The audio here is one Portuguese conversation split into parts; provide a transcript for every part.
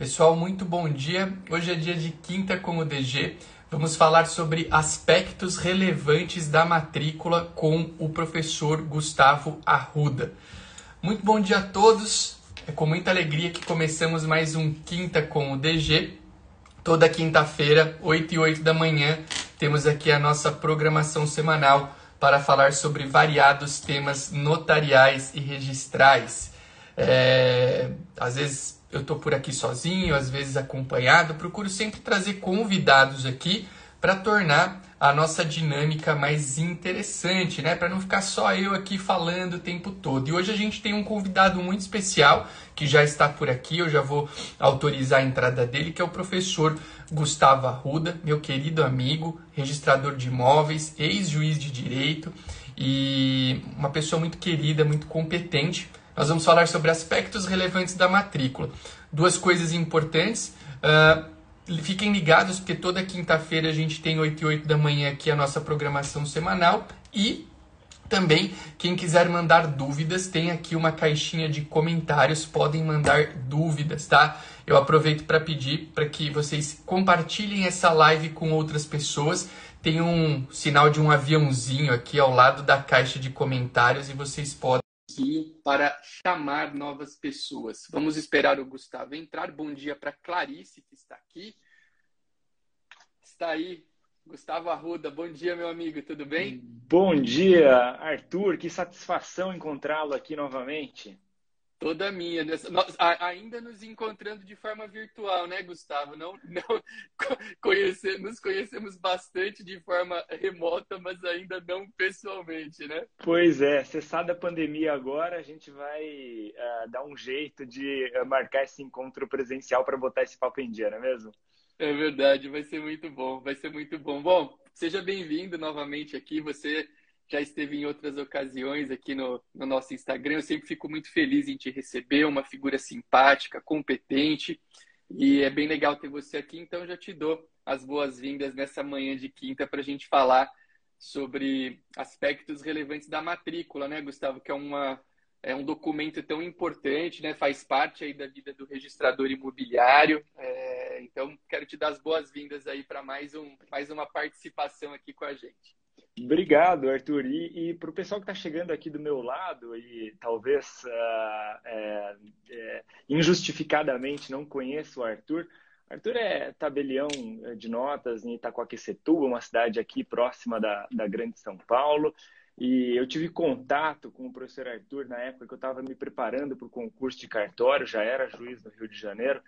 Pessoal, muito bom dia. Hoje é dia de quinta com o DG. Vamos falar sobre aspectos relevantes da matrícula com o professor Gustavo Arruda. Muito bom dia a todos. É com muita alegria que começamos mais um Quinta com o DG. Toda quinta-feira, 8 e 8 da manhã, temos aqui a nossa programação semanal para falar sobre variados temas notariais e registrais. É, às vezes eu estou por aqui sozinho, às vezes acompanhado. Procuro sempre trazer convidados aqui para tornar a nossa dinâmica mais interessante, né? Para não ficar só eu aqui falando o tempo todo. E hoje a gente tem um convidado muito especial que já está por aqui. Eu já vou autorizar a entrada dele, que é o professor Gustavo Arruda, meu querido amigo, registrador de imóveis, ex-juiz de direito e uma pessoa muito querida, muito competente nós vamos falar sobre aspectos relevantes da matrícula. Duas coisas importantes. Uh, fiquem ligados, porque toda quinta-feira a gente tem 8 e 8 da manhã aqui a nossa programação semanal. E também, quem quiser mandar dúvidas, tem aqui uma caixinha de comentários, podem mandar dúvidas, tá? Eu aproveito para pedir para que vocês compartilhem essa live com outras pessoas. Tem um sinal de um aviãozinho aqui ao lado da caixa de comentários e vocês podem para chamar novas pessoas. Vamos esperar o Gustavo entrar. Bom dia para Clarice, que está aqui. Está aí, Gustavo Arruda. Bom dia, meu amigo, tudo bem? Bom dia, Arthur. Que satisfação encontrá-lo aqui novamente. Toda minha. Nós, ainda nos encontrando de forma virtual, né, Gustavo? Não, não conhecer, nos conhecemos bastante de forma remota, mas ainda não pessoalmente, né? Pois é, cessada a pandemia agora, a gente vai uh, dar um jeito de uh, marcar esse encontro presencial para botar esse papo em dia, não é mesmo? É verdade, vai ser muito bom, vai ser muito bom. Bom, seja bem-vindo novamente aqui. Você já esteve em outras ocasiões aqui no, no, nosso Instagram. Eu sempre fico muito feliz em te receber, uma figura simpática, competente, e é bem legal ter você aqui. Então, já te dou as boas-vindas nessa manhã de quinta para a gente falar sobre aspectos relevantes da matrícula, né, Gustavo? Que é, uma, é um documento tão importante, né? Faz parte aí da vida do registrador imobiliário. É, então, quero te dar as boas-vindas aí para mais, um, mais uma participação aqui com a gente. Obrigado, Arthur. E, e para o pessoal que está chegando aqui do meu lado e talvez uh, é, é, injustificadamente não conheça o Arthur, Arthur é tabelião de notas em Itacoaquecetuba, uma cidade aqui próxima da, da Grande São Paulo. E eu tive contato com o professor Arthur na época que eu estava me preparando para o concurso de cartório, já era juiz no Rio de Janeiro,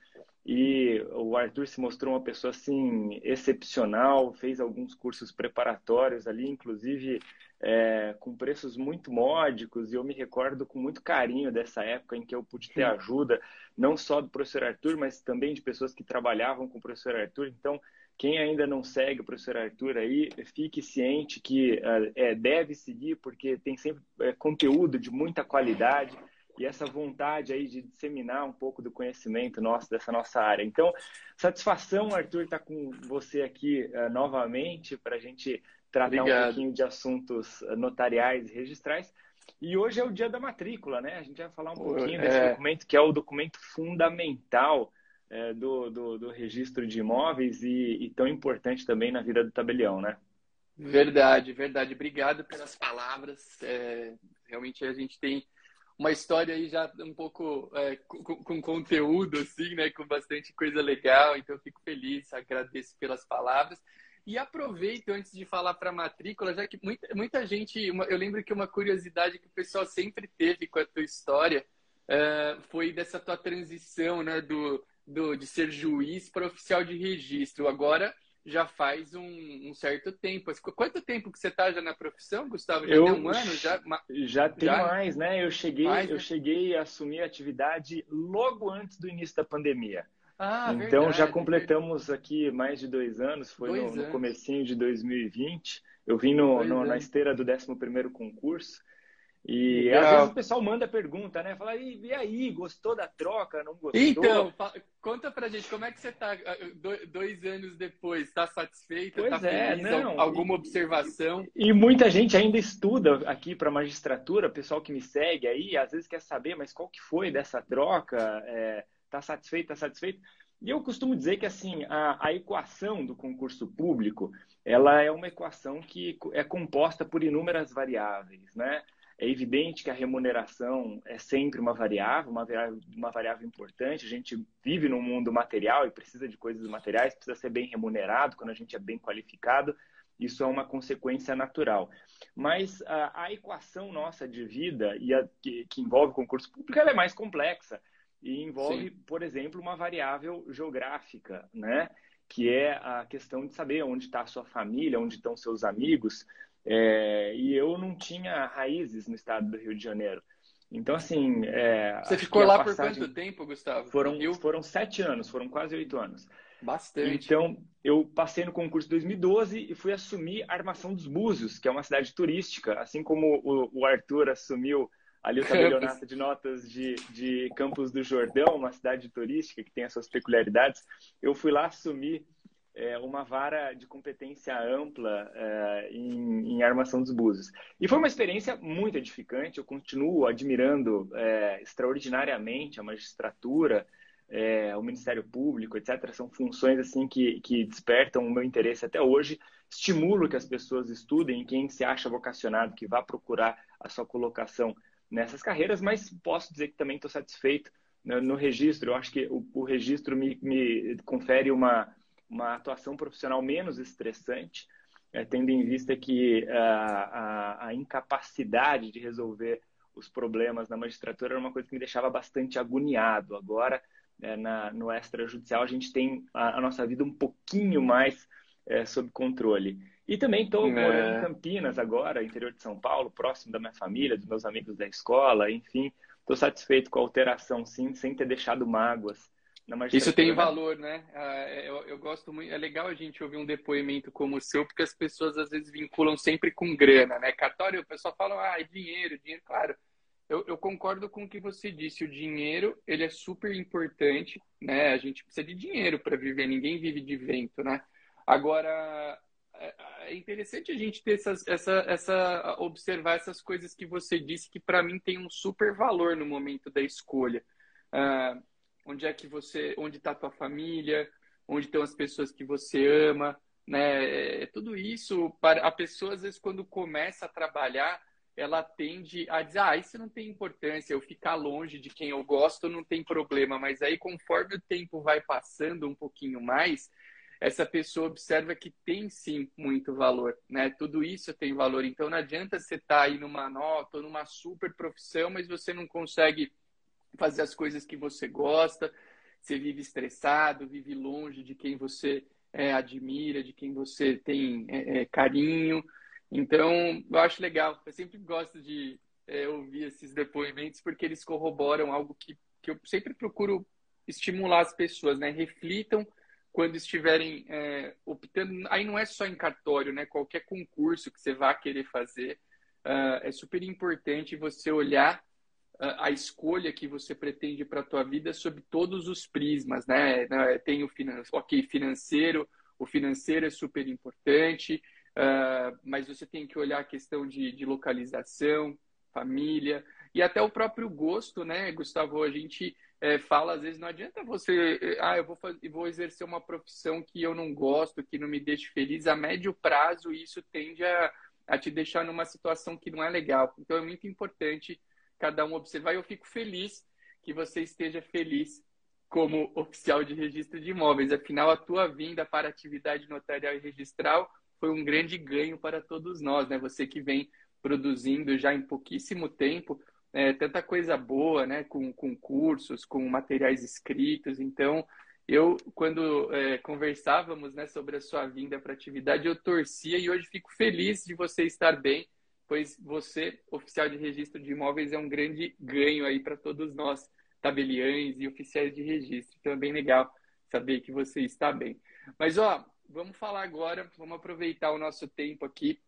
e o Arthur se mostrou uma pessoa assim excepcional, fez alguns cursos preparatórios ali, inclusive é, com preços muito módicos, e eu me recordo com muito carinho dessa época em que eu pude ter ajuda, não só do professor Arthur, mas também de pessoas que trabalhavam com o professor Arthur. Então, quem ainda não segue o professor Arthur aí, fique ciente que uh, é, deve seguir, porque tem sempre é, conteúdo de muita qualidade e essa vontade aí de disseminar um pouco do conhecimento nosso, dessa nossa área. Então, satisfação, Arthur, estar tá com você aqui uh, novamente para a gente tratar Obrigado. um pouquinho de assuntos notariais e registrais. E hoje é o dia da matrícula, né? A gente vai falar um pouquinho é... desse documento, que é o documento fundamental é, do, do, do, registro de imóveis e, e, tão importante também na vida do tabelião, né? Verdade, verdade. Obrigado pelas palavras. É, realmente a gente tem uma história aí já um pouco é, com, com, conteúdo, assim, né? Com bastante coisa legal. Então, fico feliz, agradeço pelas palavras. E aproveito antes de falar para a matrícula, já que muita, muita gente. Uma, eu lembro que uma curiosidade que o pessoal sempre teve com a tua história é, foi dessa tua transição, né? Do, do, de ser juiz para oficial de registro. Agora já faz um, um, certo tempo. Quanto tempo que você está já na profissão, Gustavo? Já eu, tem um ano? Já, já tem já? mais, né? Eu cheguei, mais, né? eu cheguei a assumir a atividade logo antes do início da pandemia. Ah, então verdade, já completamos verdade. aqui mais de dois anos, foi dois no, no comecinho de 2020. Eu vim no, no na esteira do 11 primeiro concurso. E Legal. às vezes o pessoal manda pergunta, né? Fala, e, aí, gostou da troca? Não gostou? Então, conta pra gente, como é que você tá ah, dois anos depois? Tá satisfeito? Pois tá é, feliz? Não. Alguma observação? E, e muita gente ainda estuda aqui para magistratura, pessoal que me segue aí, às vezes quer saber, mas qual que foi dessa troca? É, tá satisfeito, tá satisfeito? E eu costumo dizer que assim a, a, equação do concurso público ela é uma equação que é composta por inúmeras variáveis, né? É evidente que a remuneração é sempre uma variável, uma variável, uma variável importante. A gente vive num mundo material e precisa de coisas materiais, precisa ser bem remunerado quando a gente é bem qualificado. Isso é uma consequência natural. Mas a, a equação nossa de vida e a, que, que envolve concurso público ela é mais complexa e envolve, Sim. por exemplo, uma variável geográfica, né? que é a questão de saber onde está a sua família, onde estão seus amigos. É, e eu não tinha raízes no estado do Rio de Janeiro. Então, assim. É, Você ficou lá por quanto tempo, Gustavo? Foram, foram sete anos, foram quase oito anos. Bastante. Então, eu passei no concurso em 2012 e fui assumir a Armação dos Búzios, que é uma cidade turística, assim como o, o Arthur assumiu ali o tabelionato de notas de, de Campos do Jordão, uma cidade turística que tem as suas peculiaridades. Eu fui lá assumir é, uma vara de competência ampla é, em, em, armação dos búzios. E foi uma experiência muito edificante, eu continuo admirando é, extraordinariamente a magistratura, é, o Ministério Público, etc. São funções assim que, que despertam o meu interesse até hoje. Estimulo que as pessoas estudem, quem se acha vocacionado, que vá procurar a sua colocação nessas carreiras, mas posso dizer que também estou satisfeito no, no, registro. Eu acho que o, o registro me, me, confere uma, uma atuação profissional menos estressante, é, tendo em vista que a, a, a, incapacidade de resolver os problemas na magistratura era uma coisa que me deixava bastante agoniado. Agora, é, na, no extrajudicial, a gente tem a, a nossa vida um pouquinho mais é, sob controle. E também estou é. morando em Campinas agora, interior de São Paulo, próximo da minha família, dos meus amigos da escola, enfim. Estou satisfeito com a alteração, sim, sem ter deixado mágoas. Isso tem valor, né? Ah, é, eu, eu, gosto muito. É legal a gente ouvir um depoimento como o seu, porque as pessoas às vezes vinculam sempre com grana, né? Cartório, o pessoal fala, ah, é dinheiro, dinheiro. Claro, eu, eu, concordo com o que você disse. O dinheiro, ele é super importante, né? A gente precisa de dinheiro para viver. Ninguém vive de vento, né? Agora, é, é interessante a gente ter essas, essa, essa, observar essas coisas que você disse que para mim tem um super valor no momento da escolha. Uh, onde é que você, onde está tua família, onde estão as pessoas que você ama, né? É, tudo isso para a pessoa às vezes quando começa a trabalhar ela tende a dizer, ah, isso não tem importância, eu ficar longe de quem eu gosto não tem problema, mas aí conforme o tempo vai passando um pouquinho mais, essa pessoa observa que tem sim muito valor, né? Tudo isso tem valor. Então não adianta você estar tá aí numa nota numa super profissão, mas você não consegue fazer as coisas que você gosta, você vive estressado, vive longe de quem você é, admira, de quem você tem é, é, carinho. Então, eu acho legal. Eu sempre gosto de é, ouvir esses depoimentos porque eles corroboram algo que, que eu sempre procuro estimular as pessoas, né? Reflitam quando estiverem é, optando, aí não é só em cartório, né? Qualquer concurso que você vá querer fazer, uh, é super importante você olhar a escolha que você pretende para a tua vida sob todos os prismas, né? né tem o finan ok, financeiro, o financeiro é super importante, uh, mas você tem que olhar a questão de, de localização, família e até o próprio gosto, né, Gustavo? A gente é, fala, às vezes não adianta você, é, ah, eu vou, fazer, vou exercer uma profissão que eu não gosto, que não me deixe feliz. A médio prazo, isso tende a, a te deixar numa situação que não é legal. Então, é muito importante cada um observar. E eu fico feliz que você esteja feliz como oficial de registro de imóveis. Afinal, a tua vinda para a atividade notarial e registral foi um grande ganho para todos nós, né? Você que vem produzindo já em pouquíssimo tempo é, tanta coisa boa, né? Com, com cursos, com materiais escritos. Então, eu, quando é, conversávamos né, sobre a sua vinda para a atividade, eu torcia e hoje fico feliz de você estar bem, pois você, oficial de registro de imóveis, é um grande ganho aí para todos nós, tabeliães e oficiais de registro. Então, é bem legal saber que você está bem. Mas, ó, vamos falar agora, vamos aproveitar o nosso tempo aqui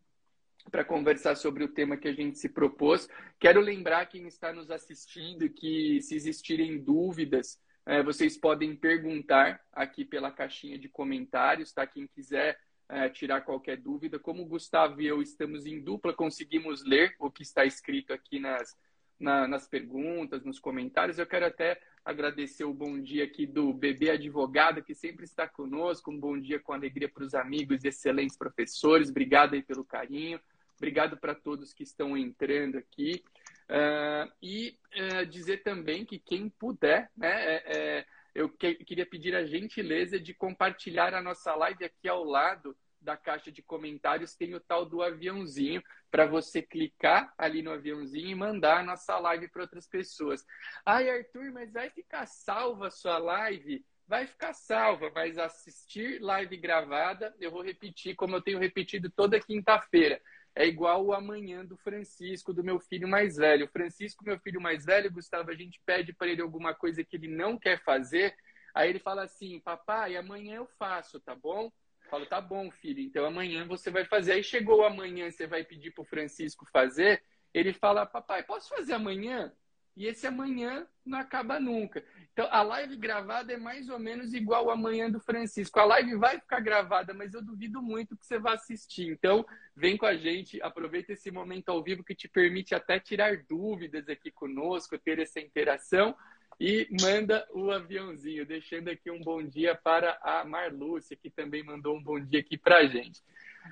para conversar sobre o tema que a gente se propôs. Quero lembrar quem está nos assistindo que, se existirem dúvidas, é, vocês podem perguntar aqui pela caixinha de comentários, tá? Quem quiser é, tirar qualquer dúvida. Como o Gustavo e eu estamos em dupla, conseguimos ler o que está escrito aqui nas, na, nas perguntas, nos comentários. Eu quero até agradecer o bom dia aqui do bebê advogado, que sempre está conosco. Um bom dia com alegria para os amigos e excelentes professores. Obrigado aí pelo carinho. Obrigado para todos que estão entrando aqui. Uh, e uh, dizer também que quem puder, né, é, é, eu que, queria pedir a gentileza de compartilhar a nossa live aqui ao lado da caixa de comentários tem o tal do aviãozinho para você clicar ali no aviãozinho e mandar a nossa live para outras pessoas. Ai, Arthur, mas vai ficar salva a sua live? Vai ficar salva, mas assistir live gravada, eu vou repetir como eu tenho repetido toda quinta-feira. É igual o amanhã do Francisco, do meu filho mais velho. O Francisco, meu filho mais velho, Gustavo, a gente pede para ele alguma coisa que ele não quer fazer. Aí ele fala assim: Papai, amanhã eu faço, tá bom? falo, tá bom, filho, então amanhã você vai fazer. Aí chegou amanhã, você vai pedir pro Francisco fazer. Ele fala, papai, posso fazer amanhã? E esse amanhã não acaba nunca. Então, a live gravada é mais ou menos igual ao amanhã do Francisco. A live vai ficar gravada, mas eu duvido muito que você vá assistir. Então, vem com a gente, aproveita esse momento ao vivo que te permite até tirar dúvidas aqui conosco, ter essa interação e manda o aviãozinho, deixando aqui um bom dia para a Marlúcia, que também mandou um bom dia aqui para a gente.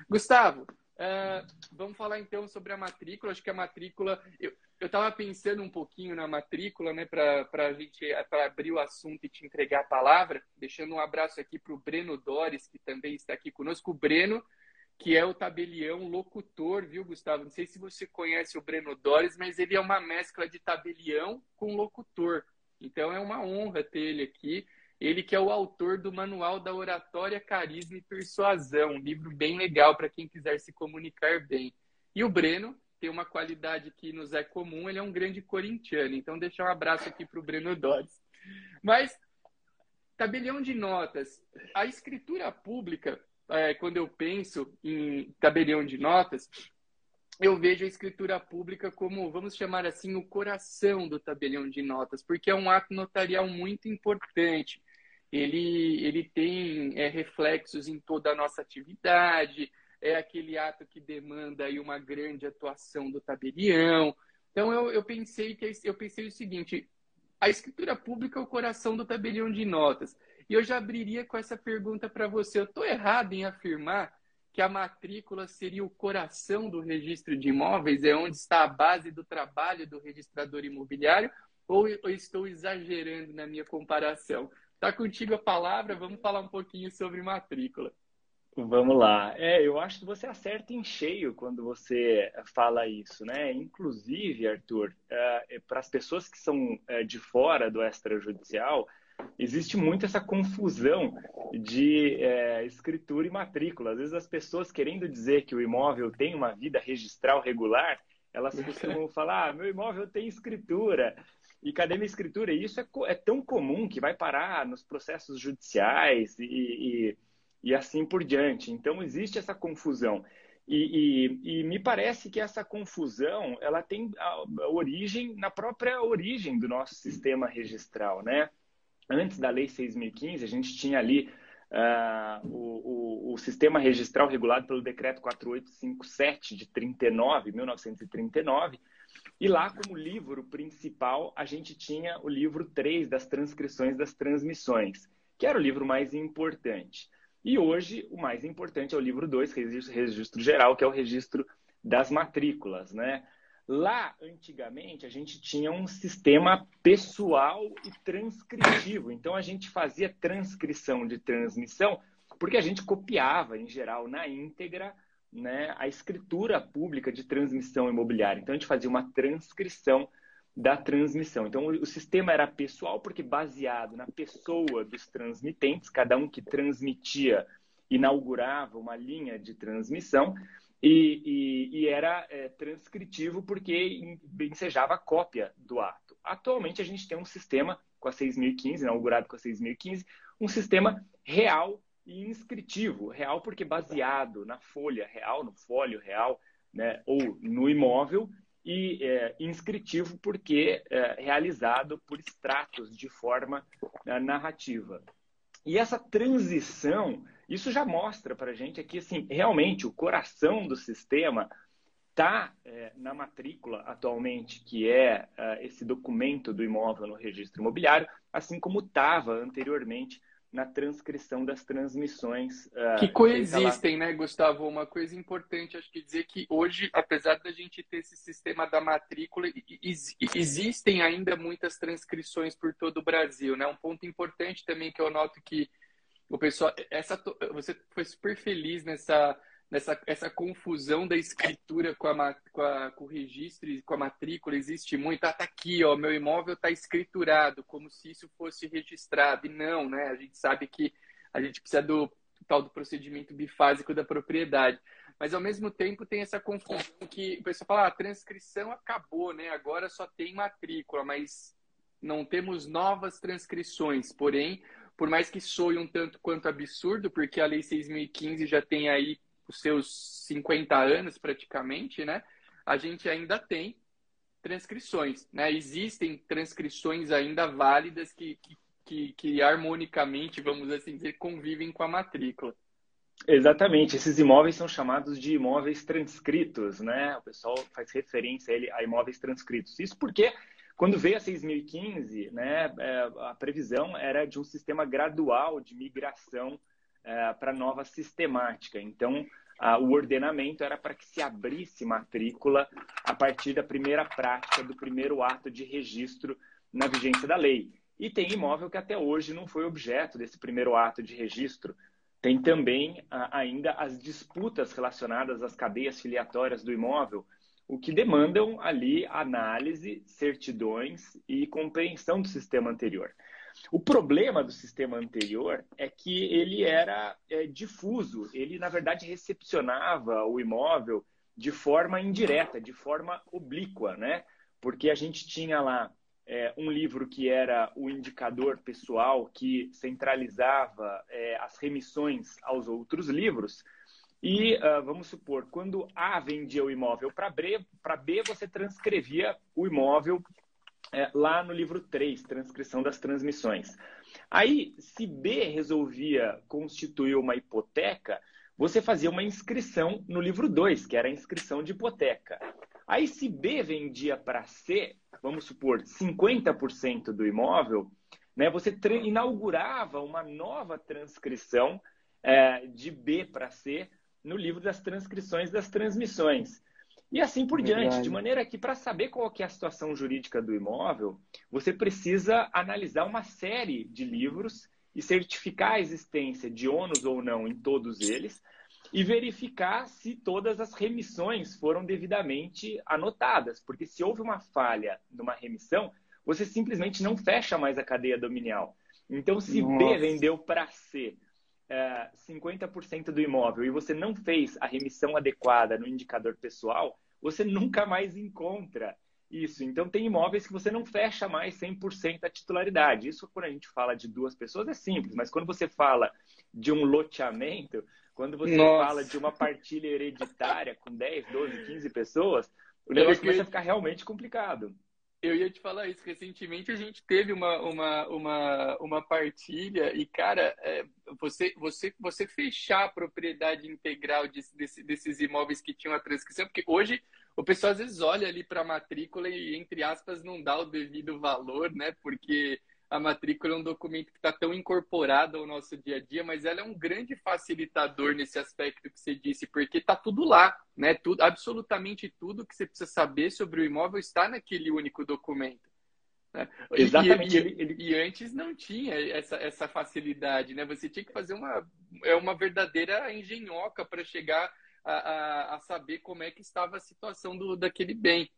Gustavo, uh, vamos falar então sobre a matrícula. Acho que a matrícula. Eu estava pensando um pouquinho na matrícula, né, para a gente pra abrir o assunto e te entregar a palavra, deixando um abraço aqui para o Breno Dores, que também está aqui conosco. O Breno, que é o tabelião locutor, viu, Gustavo? Não sei se você conhece o Breno Dores, mas ele é uma mescla de tabelião com locutor. Então é uma honra ter ele aqui. Ele que é o autor do Manual da Oratória, Carisma e Persuasão, um livro bem legal para quem quiser se comunicar bem. E o Breno tem uma qualidade que nos é comum, ele é um grande corintiano. Então deixar um abraço aqui para o Breno Dodds. Mas, tabelião de notas. A escritura pública, é, quando eu penso em tabelião de notas, eu vejo a escritura pública como, vamos chamar assim, o coração do tabelião de notas, porque é um ato notarial muito importante. Ele, ele tem é, reflexos em toda a nossa atividade, é aquele ato que demanda aí uma grande atuação do tabelião. Então eu, eu pensei que eu pensei o seguinte: a escritura pública é o coração do tabelião de notas. E eu já abriria com essa pergunta para você. Eu estou errado em afirmar que a matrícula seria o coração do registro de imóveis, é onde está a base do trabalho do registrador imobiliário, ou eu estou exagerando na minha comparação? Está contigo a palavra, vamos falar um pouquinho sobre matrícula. Vamos lá. É, eu acho que você acerta em cheio quando você fala isso, né? Inclusive, Arthur, é, para as pessoas que são é, de fora do extrajudicial, existe muito essa confusão de é, escritura e matrícula. Às vezes as pessoas querendo dizer que o imóvel tem uma vida registral regular, elas costumam falar, ah, meu imóvel tem escritura. E cadê minha escritura? E isso é, é tão comum que vai parar nos processos judiciais e, e, e assim por diante. Então existe essa confusão. E, e, e, me parece que essa confusão ela tem a origem na própria origem do nosso sistema registral, né? antes da Lei 6.015, a gente tinha ali uh, o, o, o, sistema registral regulado pelo Decreto 4857 de 39, 1939, e lá, como livro principal, a gente tinha o livro 3 das transcrições das transmissões, que era o livro mais importante. E hoje, o mais importante é o livro 2, registro, registro geral, que é o registro das matrículas, né? Lá, antigamente, a gente tinha um sistema pessoal e transcritivo. Então, a gente fazia transcrição de transmissão porque a gente copiava, em geral, na íntegra, né, a escritura pública de transmissão imobiliária. Então, a gente fazia uma transcrição da transmissão. Então, o sistema era pessoal porque baseado na pessoa dos transmitentes, cada um que transmitia inaugurava uma linha de transmissão e, e, e era é, transcritivo porque ensejava a cópia do ato. Atualmente a gente tem um sistema com a 6.015, inaugurado com a 6.015, um sistema real e inscritivo. Real porque baseado na folha real, no fólio real, né, ou no imóvel, e é, inscritivo porque é realizado por extratos de forma é, narrativa. E essa transição isso já mostra para a gente aqui, assim, realmente o coração do sistema está é, na matrícula atualmente, que é, é esse documento do imóvel no registro imobiliário, assim como estava anteriormente na transcrição das transmissões. Uh, que coexistem, né, Gustavo? Uma coisa importante, acho que dizer que hoje, apesar da gente ter esse sistema da matrícula, existem ainda muitas transcrições por todo o Brasil, né? Um ponto importante também que eu noto que o pessoal, essa, você foi super feliz nessa nessa essa confusão da escritura com, a, com, a, com o registro com a matrícula existe muito. Ah, tá aqui, ó, meu imóvel está escriturado, como se isso fosse registrado. E não, né? A gente sabe que a gente precisa do tal do procedimento bifásico da propriedade. Mas ao mesmo tempo tem essa confusão que o pessoal fala, ah, a transcrição acabou, né? Agora só tem matrícula, mas não temos novas transcrições. Porém, por mais que soe um tanto quanto absurdo, porque a Lei 6.015 já tem aí os seus 50 anos praticamente, né? A gente ainda tem transcrições, né? Existem transcrições ainda válidas que, que, que, harmonicamente, vamos assim dizer, convivem com a matrícula. Exatamente, esses imóveis são chamados de imóveis transcritos, né? O pessoal faz referência a imóveis transcritos. Isso porque quando veio a 6.015, né, é, a previsão era de um sistema gradual de migração é, para nova sistemática. Então, a, o ordenamento era para que se abrisse matrícula a partir da primeira prática, do primeiro ato de registro na vigência da lei. E tem imóvel que até hoje não foi objeto desse primeiro ato de registro. Tem também ainda as disputas relacionadas às cadeias filiatórias do imóvel, o que demandam ali análise, certidões e compreensão do sistema anterior. O problema do sistema anterior é que ele era é, difuso, ele, na verdade, recepcionava o imóvel de forma indireta, de forma oblíqua, né? Porque a gente tinha lá é, um livro que era o indicador pessoal que centralizava é, as remissões aos outros livros. E uh, vamos supor, quando A vendia o imóvel para B, para B você transcrevia o imóvel é, lá no livro 3, Transcrição das Transmissões. Aí, se B resolvia constituir uma hipoteca, você fazia uma inscrição no livro 2, que era a inscrição de hipoteca. Aí, se B vendia para C, vamos supor, 50% do imóvel, né, você inaugurava uma nova transcrição é, de B para C no livro das transcrições das transmissões. E assim por Verdade. diante, de maneira que para saber qual é a situação jurídica do imóvel, você precisa analisar uma série de livros e certificar a existência de ônus ou não em todos eles e verificar se todas as remissões foram devidamente anotadas, porque se houve uma falha numa remissão, você simplesmente não fecha mais a cadeia dominial. Então, se Nossa. B vendeu para C é, 50% do imóvel e você não fez a remissão adequada no indicador pessoal, você nunca mais encontra isso. Então, tem imóveis que você não fecha mais 100% a titularidade. Isso, quando a gente fala de duas pessoas, é simples, mas quando você fala de um loteamento, quando você Nossa. fala de uma partilha hereditária com 10, 12, 15 pessoas, o negócio começa a ficar realmente complicado. Eu ia te falar isso. Recentemente a gente teve uma, uma, uma, uma partilha e, cara, é, você, você, você fechar a propriedade integral de, desse, desses imóveis que tinham a transcrição, porque hoje o pessoal às vezes olha ali para a matrícula e, entre aspas, não dá o devido valor, né? Porque a matrícula é um documento que está tão incorporado ao nosso dia a dia, mas ela é um grande facilitador nesse aspecto que você disse, porque está tudo lá, né? Tudo, absolutamente tudo que você precisa saber sobre o imóvel está naquele único documento. Né? Exatamente. E, e, ele... e, antes não tinha essa, essa facilidade, né? Você tinha que fazer uma, é uma verdadeira engenhoca para chegar a, a, a, saber como é que estava a situação do, daquele bem.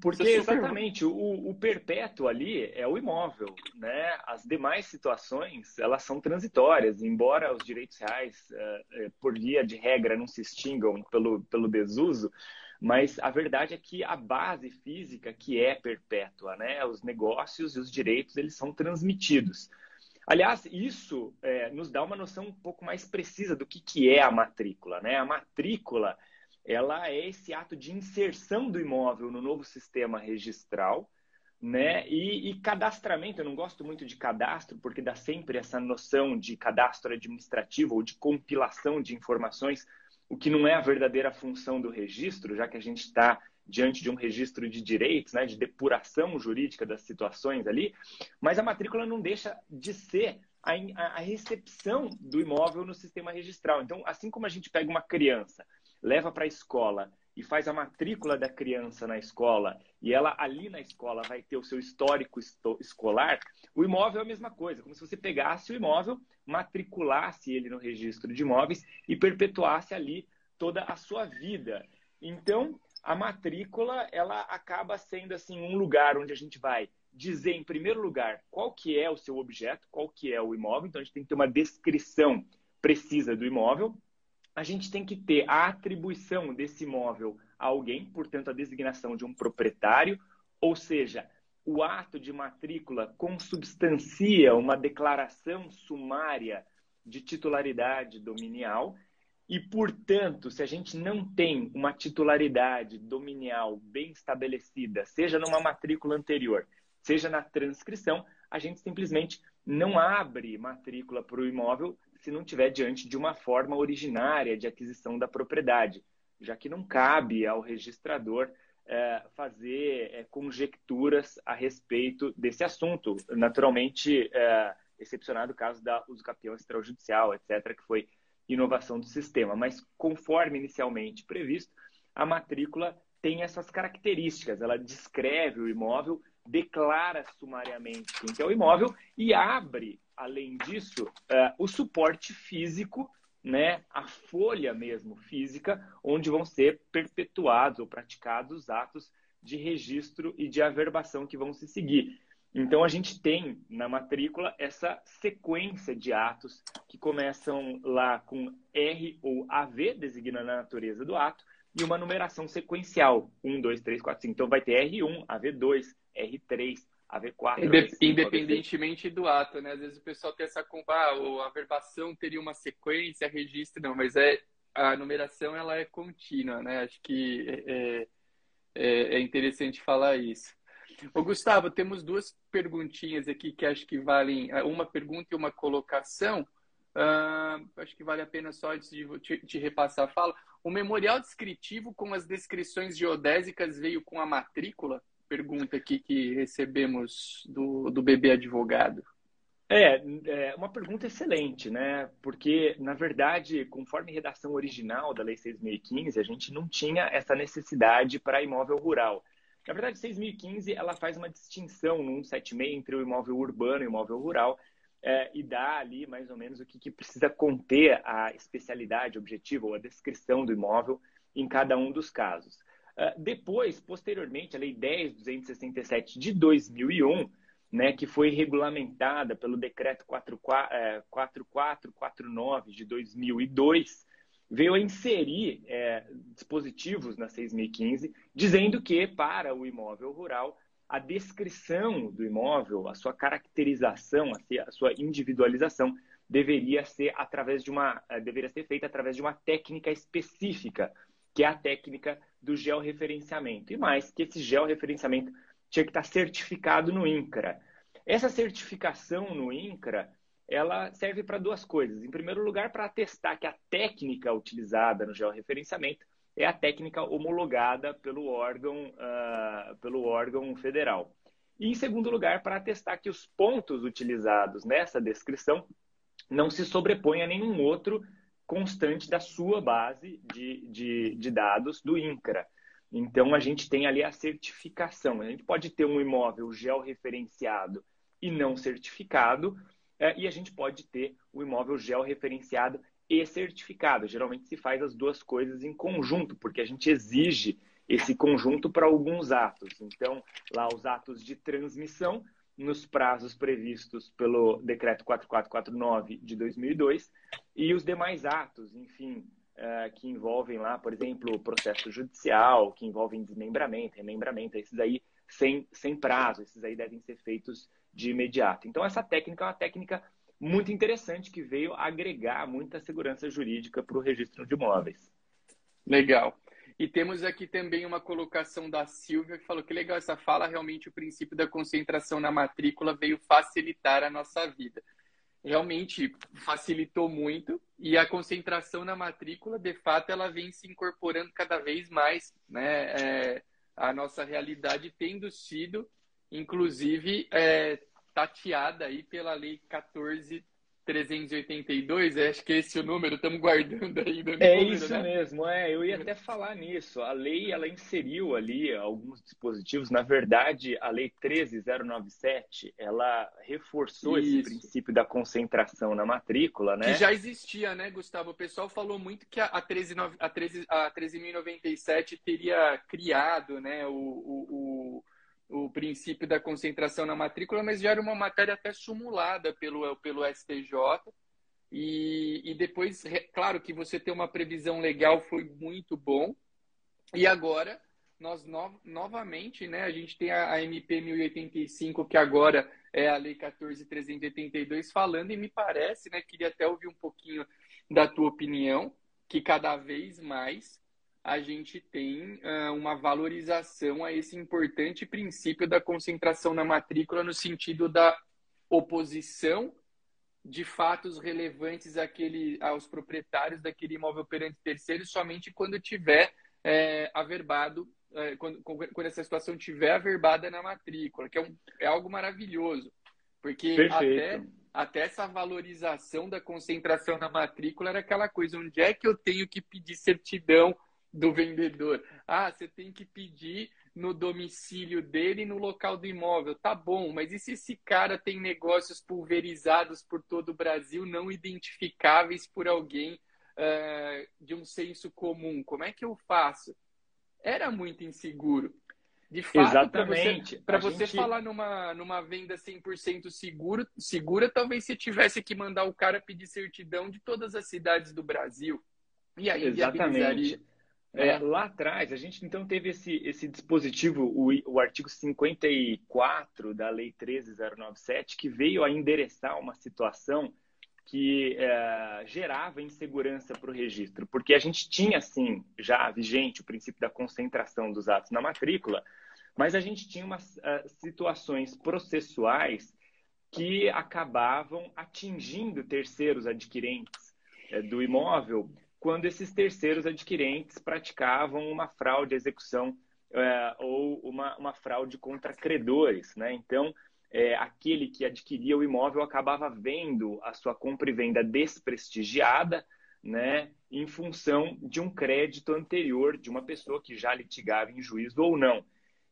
Porque exatamente o, o, perpétuo ali é o imóvel, né? As demais situações elas são transitórias, embora os direitos reais, uh, por via de regra, não se extingam pelo, pelo desuso, mas a verdade é que a base física que é perpétua, né? Os negócios e os direitos eles são transmitidos. Aliás, isso é, nos dá uma noção um pouco mais precisa do que, que é a matrícula, né? A matrícula ela é esse ato de inserção do imóvel no novo sistema registral, né? E, e, cadastramento, eu não gosto muito de cadastro, porque dá sempre essa noção de cadastro administrativo ou de compilação de informações, o que não é a verdadeira função do registro, já que a gente está diante de um registro de direitos, né, de depuração jurídica das situações ali, mas a matrícula não deixa de ser a, a recepção do imóvel no sistema registral. Então, assim como a gente pega uma criança, leva para a escola e faz a matrícula da criança na escola e ela ali na escola vai ter o seu histórico escolar, o imóvel é a mesma coisa, como se você pegasse o imóvel, matriculasse ele no registro de imóveis e perpetuasse ali toda a sua vida. Então, a matrícula, ela acaba sendo assim um lugar onde a gente vai dizer em primeiro lugar qual que é o seu objeto, qual que é o imóvel, então a gente tem que ter uma descrição precisa do imóvel. A gente tem que ter a atribuição desse imóvel a alguém, portanto a designação de um proprietário, ou seja, o ato de matrícula consubstancia uma declaração sumária de titularidade dominial e, portanto, se a gente não tem uma titularidade dominial bem estabelecida, seja numa matrícula anterior, seja na transcrição, a gente simplesmente não abre matrícula para o imóvel se não tiver diante de uma forma originária de aquisição da propriedade, já que não cabe ao registrador é, fazer é, conjecturas a respeito desse assunto. Naturalmente, é, excepcionado o caso da uso capião extrajudicial, etc., que foi inovação do sistema. Mas, conforme inicialmente previsto, a matrícula tem essas características. Ela descreve o imóvel, declara sumariamente quem é o imóvel e abre, além disso, uh, o suporte físico, né, a folha mesmo física, onde vão ser perpetuados ou praticados atos de registro e de averbação que vão se seguir. Então, a gente tem na matrícula essa sequência de atos que começam lá com R ou AV, designando a natureza do ato, e uma numeração sequencial: 1, 2, 3, 4, 5. Então, vai ter R1, AV2, R3, AV4. Indep independentemente do ato, né? Às vezes o pessoal tem essa compra, ah, a averbação teria uma sequência, registro, não, mas é a numeração ela é contínua, né? Acho que é, é, é interessante falar isso. Ô, Gustavo, temos duas perguntinhas aqui que acho que valem, é, uma pergunta e uma colocação. Uh, acho que vale a pena só antes de te, te, repassar a fala. O memorial descritivo com as descrições geodésicas veio com a matrícula? Pergunta aqui que recebemos do, do bebê advogado. É, é uma pergunta excelente, né? Porque, na verdade, conforme redação original da Lei 6.015, a gente não tinha essa necessidade para imóvel rural. Na verdade, 6.015 ela faz uma distinção no 176 entre o imóvel urbano e o imóvel rural é, e dá ali mais ou menos o que, que precisa conter a especialidade objetiva ou a descrição do imóvel em cada um dos casos. Uh, depois, posteriormente, a Lei 10.267 de 2001, né, que foi regulamentada pelo Decreto 4449 é, de 2002, veio a inserir é, dispositivos na 6.015, dizendo que para o imóvel rural, a descrição do imóvel, a sua caracterização, a sua individualização, deveria ser através de uma é, deveria ser feita através de uma técnica específica, que é a técnica do georreferenciamento. E mais, que esse georreferenciamento tinha que estar certificado no INCRA. Essa certificação no INCRA ela serve para duas coisas. Em primeiro lugar, para atestar que a técnica utilizada no georreferenciamento é a técnica homologada pelo órgão, uh, pelo órgão federal. E, em segundo lugar, para atestar que os pontos utilizados nessa descrição não se sobrepõem a nenhum outro constante da sua base de, de, de dados do INCRA. Então, a gente tem ali a certificação. A gente pode ter um imóvel georreferenciado e não certificado, é, e a gente pode ter o imóvel georreferenciado e certificado. Geralmente se faz as duas coisas em conjunto, porque a gente exige esse conjunto para alguns atos. Então, lá os atos de transmissão, nos prazos previstos pelo Decreto 4449 de 2002, e os demais atos, enfim, é, que envolvem lá, por exemplo, processo judicial, que envolvem desmembramento, remembramento, esses aí sem, sem prazo, esses aí devem ser feitos de imediato. Então, essa técnica é uma técnica muito interessante que veio agregar muita segurança jurídica para o registro de imóveis. Legal. E temos aqui também uma colocação da Silvia que falou que legal essa fala, realmente o princípio da concentração na matrícula veio facilitar a nossa vida. Realmente facilitou muito e a concentração na matrícula, de fato, ela vem se incorporando cada vez mais, né? É a nossa realidade tendo sido, inclusive, é, tateada aí pela Lei 14 382, acho que é esse o número, estamos guardando ainda. É número, isso né? mesmo, é, eu ia até falar nisso. A lei, ela inseriu ali alguns dispositivos, na verdade, a lei 13097, ela reforçou isso. esse princípio da concentração na matrícula, né? Que já existia, né, Gustavo? O pessoal falou muito que a 13.097 a 13, a 13 teria criado, né, o, o, o o princípio da concentração na matrícula, mas já era uma matéria até simulada pelo, pelo STJ. E, e depois, claro que você ter uma previsão legal foi muito bom. E agora, nós no, novamente, né, a gente tem a, a MP 1085, que agora é a Lei 14.382, falando, e me parece, né, queria até ouvir um pouquinho da tua opinião, que cada vez mais a gente tem uh, uma valorização a esse importante princípio da concentração na matrícula no sentido da oposição de fatos relevantes àquele, aos proprietários daquele imóvel perante terceiros somente quando tiver é, averbado, é, quando, quando essa situação tiver averbada na matrícula, que é, um, é algo maravilhoso, porque até, até essa valorização da concentração na matrícula era aquela coisa, onde é que eu tenho que pedir certidão do vendedor. Ah, você tem que pedir no domicílio dele no local do imóvel. Tá bom, mas e se esse cara tem negócios pulverizados por todo o Brasil, não identificáveis por alguém uh, de um senso comum? Como é que eu faço? Era muito inseguro. De fato, para você, pra você gente... falar numa, numa venda 100% seguro, segura, talvez você tivesse que mandar o cara pedir certidão de todas as cidades do Brasil. E aí Exatamente. É, é, lá atrás, a gente então teve esse, esse dispositivo, o, o artigo 54 da Lei 13097, que veio a endereçar uma situação que é, gerava insegurança para o registro, porque a gente tinha, assim, já vigente o princípio da concentração dos atos na matrícula, mas a gente tinha umas uh, situações processuais que acabavam atingindo terceiros adquirentes uh, do imóvel quando esses terceiros adquirentes praticavam uma fraude à execução é, ou uma, uma, fraude contra credores. Né? Então, é, aquele que adquiria o imóvel acabava vendo a sua compra e venda desprestigiada né, em função de um crédito anterior de uma pessoa que já litigava em juízo ou não.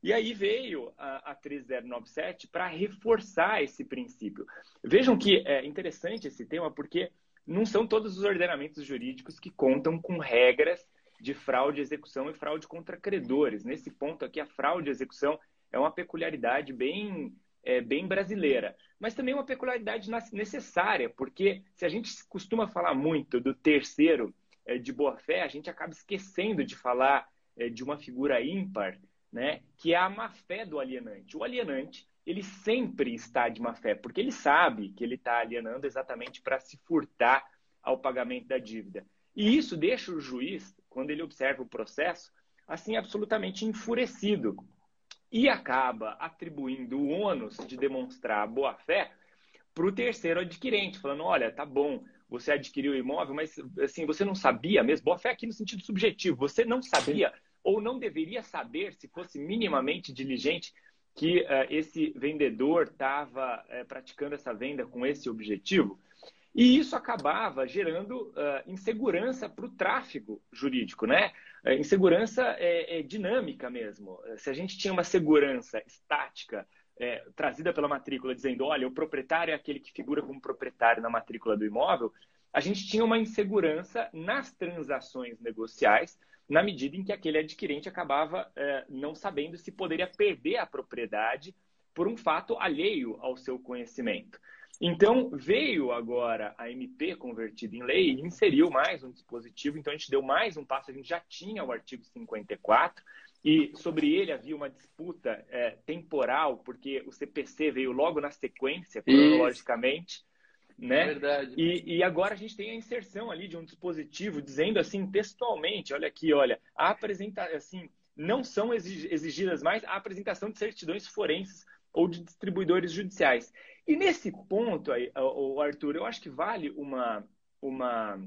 E aí veio a, a 3097 para reforçar esse princípio. Vejam que é interessante esse tema porque não são todos os ordenamentos jurídicos que contam com regras de fraude, execução e fraude contra credores. Nesse ponto aqui, a fraude e execução é uma peculiaridade bem, é, bem brasileira, mas também uma peculiaridade necessária, porque se a gente costuma falar muito do terceiro é, de boa-fé, a gente acaba esquecendo de falar é, de uma figura ímpar, né, que é a má-fé do alienante. O alienante ele sempre está de má fé, porque ele sabe que ele está alienando exatamente para se furtar ao pagamento da dívida. E isso deixa o juiz, quando ele observa o processo, assim absolutamente enfurecido e acaba atribuindo o ônus de demonstrar boa fé para o terceiro adquirente, falando: olha, tá bom, você adquiriu o imóvel, mas assim você não sabia mesmo. Boa fé aqui no sentido subjetivo, você não sabia Sim. ou não deveria saber se fosse minimamente diligente que uh, esse vendedor estava uh, praticando essa venda com esse objetivo. E isso acabava gerando uh, insegurança para o tráfego jurídico, né? insegurança é, é, dinâmica mesmo. Se a gente tinha uma segurança estática é, trazida pela matrícula, dizendo, olha, o proprietário é aquele que figura como proprietário na matrícula do imóvel, a gente tinha uma insegurança nas transações negociais na medida em que aquele adquirente acabava é, não sabendo se poderia perder a propriedade por um fato alheio ao seu conhecimento. Então, veio agora a MP convertida em lei e inseriu mais um dispositivo, então a gente deu mais um passo, a gente já tinha o artigo 54 e sobre ele havia uma disputa é, temporal, porque o CPC veio logo na sequência, cronologicamente, né? Verdade. E, e, agora a gente tem a inserção ali de um dispositivo dizendo assim textualmente, olha aqui, olha, a apresentação, assim, não são exigidas mais a apresentação de certidões forenses ou de distribuidores judiciais. E nesse ponto aí, o Arthur, eu acho que vale uma, uma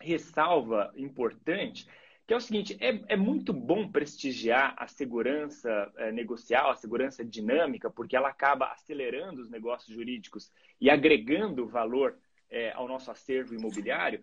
ressalva importante, que é o seguinte: é, é muito bom prestigiar a segurança é, negocial, a segurança dinâmica, porque ela acaba acelerando os negócios jurídicos e agregando valor é, ao nosso acervo imobiliário.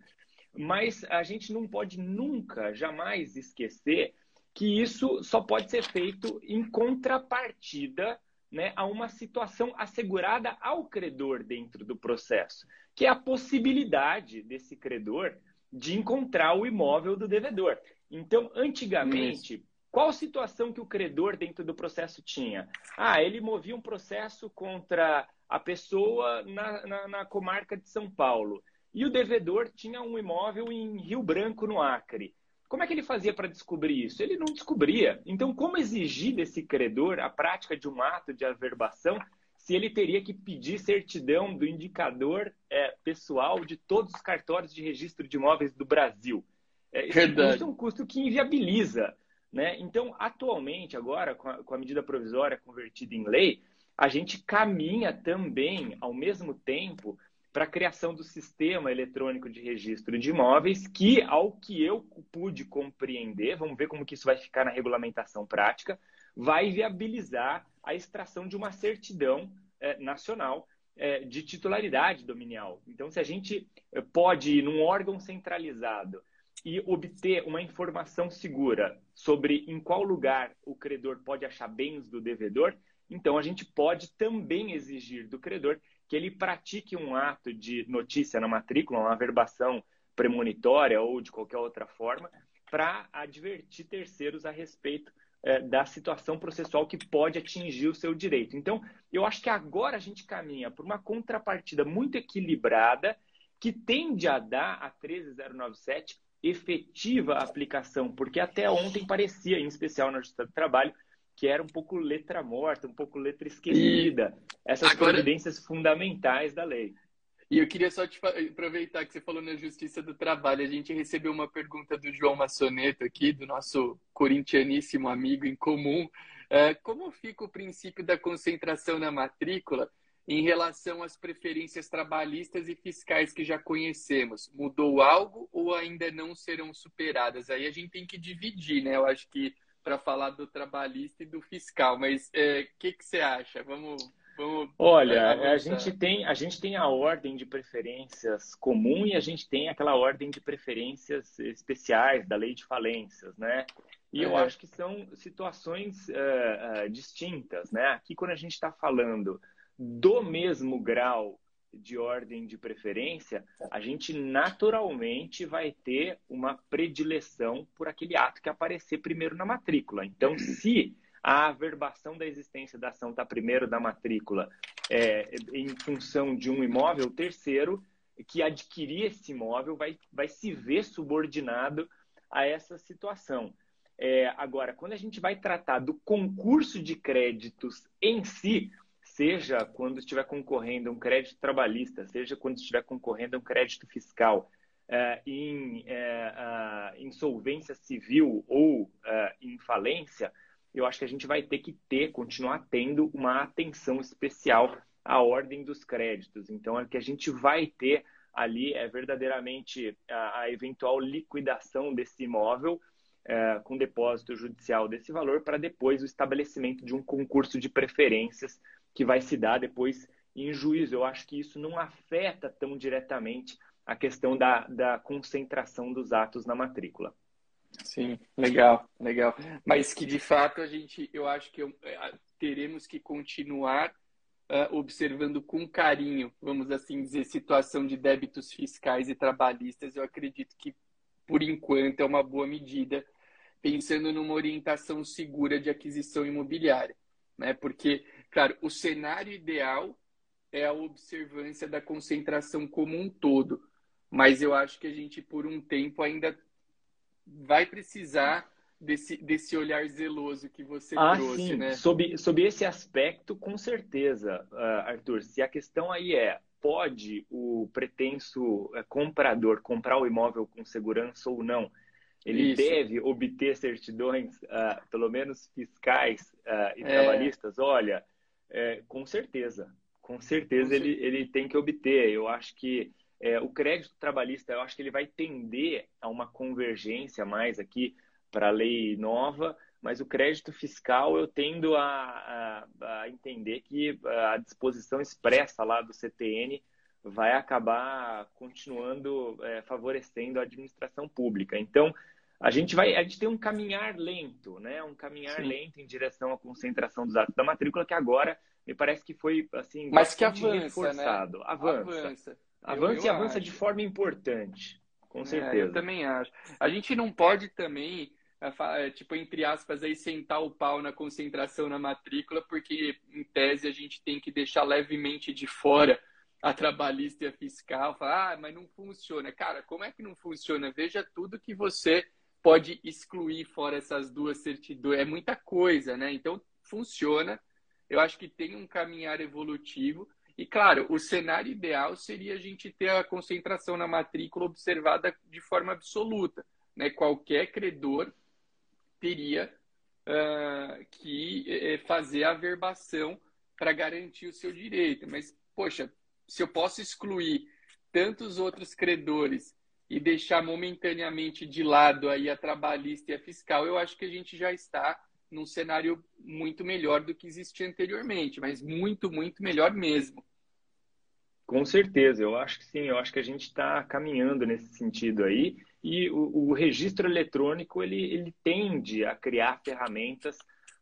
Mas a gente não pode nunca, jamais esquecer que isso só pode ser feito em contrapartida né, a uma situação assegurada ao credor dentro do processo, que é a possibilidade desse credor de encontrar o imóvel do devedor. Então, antigamente, qual situação que o credor dentro do processo tinha? Ah, ele movia um processo contra a pessoa na, na, na comarca de São Paulo. E o devedor tinha um imóvel em Rio Branco, no Acre. Como é que ele fazia para descobrir isso? Ele não descobria. Então, como exigir desse credor a prática de um ato de averbação se ele teria que pedir certidão do indicador é, pessoal de todos os cartórios de registro de imóveis do Brasil. É, esse Verdade. custo é um custo que inviabiliza. Né? Então, atualmente, agora, com a, com a medida provisória convertida em lei, a gente caminha também, ao mesmo tempo, para a criação do sistema eletrônico de registro de imóveis, que, ao que eu pude compreender, vamos ver como que isso vai ficar na regulamentação prática, vai viabilizar a extração de uma certidão é, nacional é, de titularidade dominial. Então, se a gente é, pode ir num órgão centralizado e obter uma informação segura sobre em qual lugar o credor pode achar bens do devedor, então a gente pode também exigir do credor que ele pratique um ato de notícia na matrícula, uma averbação premonitória ou de qualquer outra forma, para advertir terceiros a respeito é, da situação processual que pode atingir o seu direito. Então, eu acho que agora a gente caminha por uma contrapartida muito equilibrada que tende a dar a 13097 efetiva aplicação, porque até ontem parecia, em especial na Justiça do Trabalho, que era um pouco letra morta, um pouco letra esquecida, essas agora... providências fundamentais da lei. E eu queria só te aproveitar que você falou na Justiça do Trabalho. A gente recebeu uma pergunta do João Massoneto aqui, do nosso corintianíssimo amigo em comum. É, como fica o princípio da concentração na matrícula em relação às preferências trabalhistas e fiscais que já conhecemos? Mudou algo ou ainda não serão superadas? Aí a gente tem que dividir, né? Eu acho que para falar do trabalhista e do fiscal. Mas o é, que, que você acha? Vamos Olha, a gente, tem, a gente tem a ordem de preferências comum e a gente tem aquela ordem de preferências especiais da lei de falências, né? E é. eu acho que são situações uh, uh, distintas, né? Aqui, quando a gente está falando do mesmo grau de ordem de preferência, a gente naturalmente vai ter uma predileção por aquele ato que aparecer primeiro na matrícula. Então, se a averbação da existência da ação está primeiro da matrícula é, em função de um imóvel, terceiro, que adquirir esse imóvel vai, vai se ver subordinado a essa situação. É, agora, quando a gente vai tratar do concurso de créditos em si, seja quando estiver concorrendo a um crédito trabalhista, seja quando estiver concorrendo a um crédito fiscal, é, em é, insolvência civil ou é, em falência, eu acho que a gente vai ter que ter, continuar tendo uma atenção especial à ordem dos créditos. Então, é que a gente vai ter ali é verdadeiramente a, a eventual liquidação desse imóvel com depósito judicial desse valor para depois o estabelecimento de um concurso de preferências que vai se dar depois em juízo. Eu acho que isso não afeta tão diretamente a questão da, da concentração dos atos na matrícula. Sim, legal, legal. Mas que de fato a gente, eu acho que eu, é, teremos que continuar uh, observando com carinho, vamos assim dizer, situação de débitos fiscais e trabalhistas. Eu acredito que por enquanto é uma boa medida, pensando numa orientação segura de aquisição imobiliária, né? Porque, claro, o cenário ideal é a observância da concentração como um todo, mas eu acho que a gente por um tempo ainda vai precisar desse, desse olhar zeloso que você ah, trouxe, sim. né? Sob, sob esse aspecto, com certeza, uh, Arthur. Se a questão aí é pode o pretenso uh, comprador comprar o imóvel com segurança ou não, ele Isso. deve obter certidões, uh, pelo menos fiscais e é. trabalhistas. Olha, é, com certeza, com certeza com ele, ele tem que obter. Eu acho que É, o crédito trabalhista, eu acho que ele vai tender a uma convergência mais aqui para a lei nova, mas o crédito fiscal eu tendo a, a, a, entender que a disposição expressa lá do CTN vai acabar continuando é, favorecendo a administração pública. Então, a gente vai, a gente tem um caminhar lento, né? Um caminhar Sim. lento em direção à concentração dos atos da matrícula que agora me parece que foi assim, mas que avança, reforçado. Né? Avança, avança, avança eu, eu e avança acho. de forma importante, com certeza. É, eu também acho. A gente não pode também é, tipo, entre aspas, aí sentar o pau na concentração na matrícula, porque em tese a gente tem que deixar levemente de fora a trabalhista e a fiscal, falar, ah, mas não funciona. Cara, como é que não funciona? Veja tudo que você pode excluir fora essas duas certidões. É muita coisa, né? Então, funciona. Eu acho que tem um caminhar evolutivo. E, claro, o cenário ideal seria a gente ter a concentração na matrícula observada de forma absoluta. Né? Qualquer credor teria uh, que eh, fazer a verbação para garantir o seu direito. Mas, poxa, se eu posso excluir tantos outros credores e deixar momentaneamente de lado aí a trabalhista e a fiscal, eu acho que a gente já está num cenário muito melhor do que existia anteriormente, mas muito, muito melhor mesmo. Com certeza, eu acho que sim, eu acho que a gente está caminhando nesse sentido aí, e o, o registro eletrônico ele, ele tende a criar ferramentas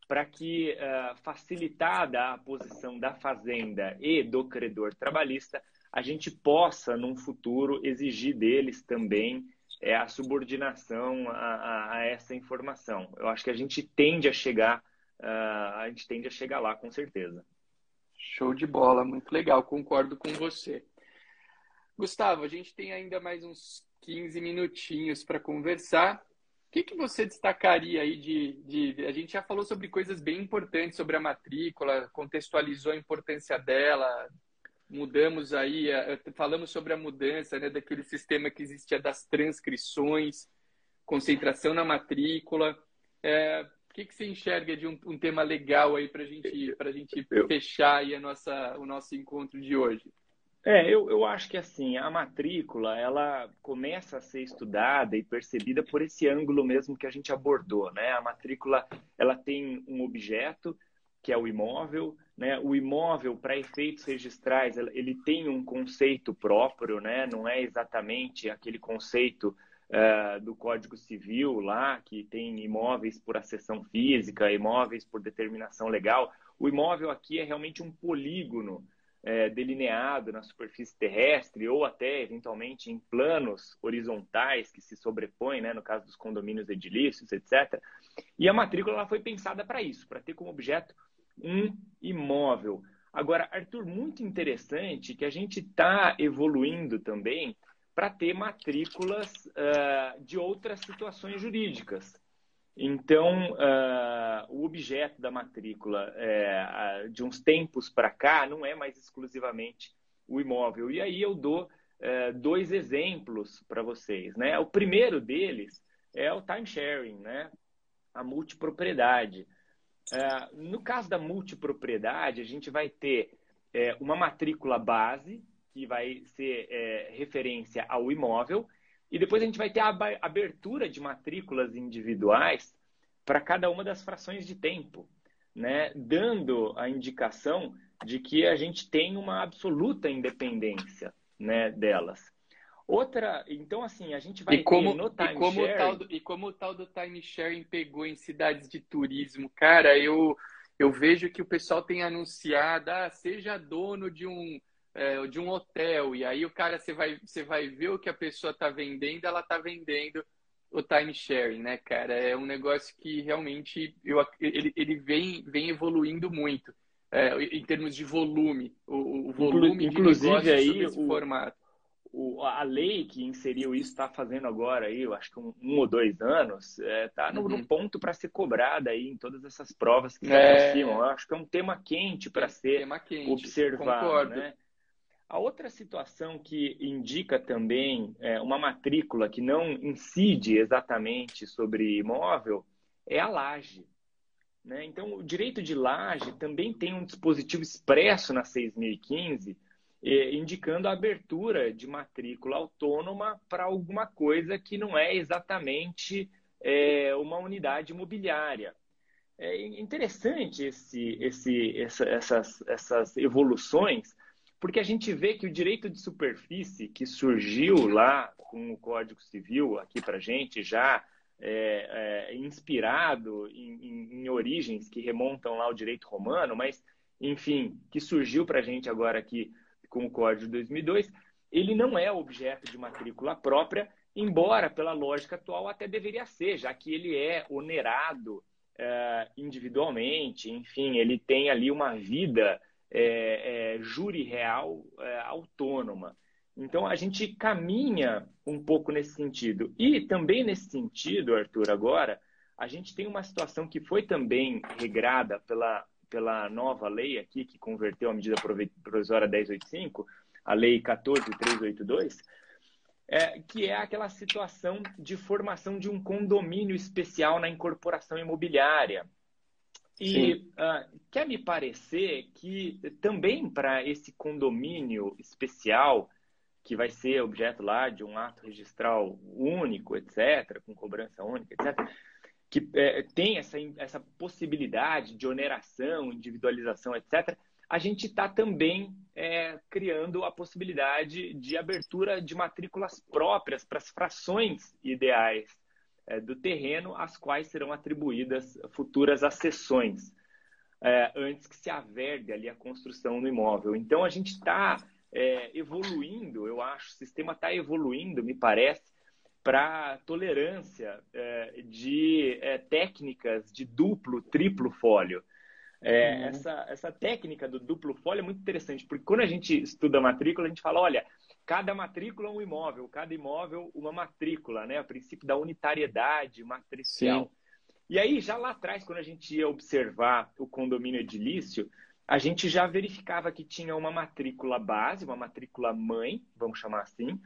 para que, uh, facilitada a posição da fazenda e do credor trabalhista, a gente possa, num futuro, exigir deles também é, a subordinação a, a, a, essa informação. Eu acho que a gente tende a chegar, uh, a gente tende a chegar lá, com certeza. Show de bola, muito legal, concordo com você. Gustavo, a gente tem ainda mais uns 15 minutinhos para conversar. O que, que você destacaria aí de, de. A gente já falou sobre coisas bem importantes sobre a matrícula, contextualizou a importância dela, mudamos aí, falamos sobre a mudança né, daquele sistema que existia das transcrições, concentração na matrícula. É, o que, que você enxerga de um, um tema legal aí para gente, a gente fechar aí a nossa, o nosso encontro de hoje? É, eu, eu acho que assim, a matrícula, ela começa a ser estudada e percebida por esse ângulo mesmo que a gente abordou, né? A matrícula, ela tem um objeto, que é o imóvel, né? O imóvel, para efeitos registrais, ele tem um conceito próprio, né? Não é exatamente aquele conceito uh, do Código Civil lá, que tem imóveis por acessão física, imóveis por determinação legal. O imóvel aqui é realmente um polígono, é, delineado na superfície terrestre ou até eventualmente em planos horizontais que se sobrepõem, né, no caso dos condomínios edilícios, etc. E a matrícula ela foi pensada para isso, para ter como objeto um imóvel. Agora, Arthur, muito interessante que a gente está evoluindo também para ter matrículas uh, de outras situações jurídicas. Então, uh, o objeto da matrícula é, de uns tempos para cá não é mais exclusivamente o imóvel. E aí eu dou uh, dois exemplos para vocês. Né? O primeiro deles é o timesharing, né? a multipropriedade. Uh, no caso da multipropriedade, a gente vai ter é, uma matrícula base, que vai ser é, referência ao imóvel, e depois a gente vai ter a abertura de matrículas individuais para cada uma das frações de tempo, né? dando a indicação de que a gente tem uma absoluta independência né, delas. Outra, então assim, a gente vai e como, no time e como sharing... Tal do, e como o tal do time sharing pegou em cidades de turismo, cara, eu, eu vejo que o pessoal tem anunciado, ah, seja dono de um é, de um hotel, e aí o cara, você vai, você vai ver o que a pessoa está vendendo, ela está vendendo o timesharing, né, cara? É um negócio que realmente eu, ele, ele vem, vem evoluindo muito é, em termos de volume, o, o volume Inclusive, de aí, o, formato. O, a lei que inseriu isso está fazendo agora aí, eu acho que um, um ou dois anos, está é, tá no, uhum. no, ponto para ser cobrada aí em todas essas provas que se é... aproximam. Eu acho que é um tema quente para ser quente, observado, concordo. né? A outra situação que indica também é, uma matrícula que não incide exatamente sobre imóvel é a laje. Né? Então, o direito de laje também tem um dispositivo expresso na 6015 indicando a abertura de matrícula autônoma para alguma coisa que não é exatamente é, uma unidade imobiliária. É interessante esse, esse, essa, essas, essas evoluções, porque a gente vê que o direito de superfície que surgiu lá com o Código Civil aqui para gente já é, é, inspirado em, em, em, origens que remontam lá ao direito romano, mas enfim que surgiu para gente agora aqui com o Código de 2002, ele não é objeto de matrícula própria, embora pela lógica atual até deveria ser, já que ele é onerado é, individualmente, enfim, ele tem ali uma vida é, é, júri real autônoma. Então, a gente caminha um pouco nesse sentido. E também nesse sentido, Arthur, agora, a gente tem uma situação que foi também regrada pela, pela nova lei aqui, que converteu a medida provisória 1085, a lei 14382, é, que é aquela situação de formação de um condomínio especial na incorporação imobiliária. E uh, quer me parecer que também para esse condomínio especial, que vai ser objeto lá de um ato registral único, etc., com cobrança única, etc., que é, tem essa, essa possibilidade de oneração, individualização, etc., a gente está também é, criando a possibilidade de abertura de matrículas próprias para as frações ideais é, do terreno, às quais serão atribuídas futuras acessões, é, antes que se averde ali a construção do imóvel. Então, a gente está é, evoluindo, eu acho, o sistema está evoluindo, me parece, para tolerância é, de é, técnicas de duplo, triplo fólio. É, uhum. essa, essa técnica do duplo folho é muito interessante, porque quando a gente estuda matrícula, a gente fala, olha, cada matrícula é um imóvel, cada imóvel uma matrícula, né? O princípio da unitariedade matricial. Sim. E aí, já lá atrás, quando a gente ia observar o condomínio edilício, a gente já verificava que tinha uma matrícula base, uma matrícula mãe, vamos chamar assim,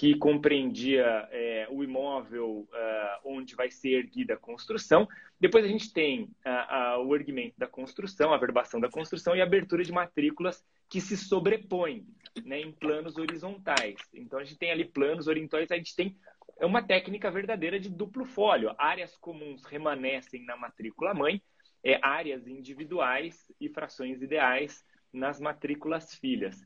que compreendia é, o imóvel uh, onde vai ser erguida a construção. Depois a gente tem uh, uh, o erguimento da construção, a verbação da construção e a abertura de matrículas que se sobrepõem né, em planos horizontais. Então a gente tem ali planos horizontais, a gente tem uma técnica verdadeira de duplo fólio. Áreas comuns remanescem na matrícula mãe, é, áreas individuais e frações ideais nas matrículas filhas.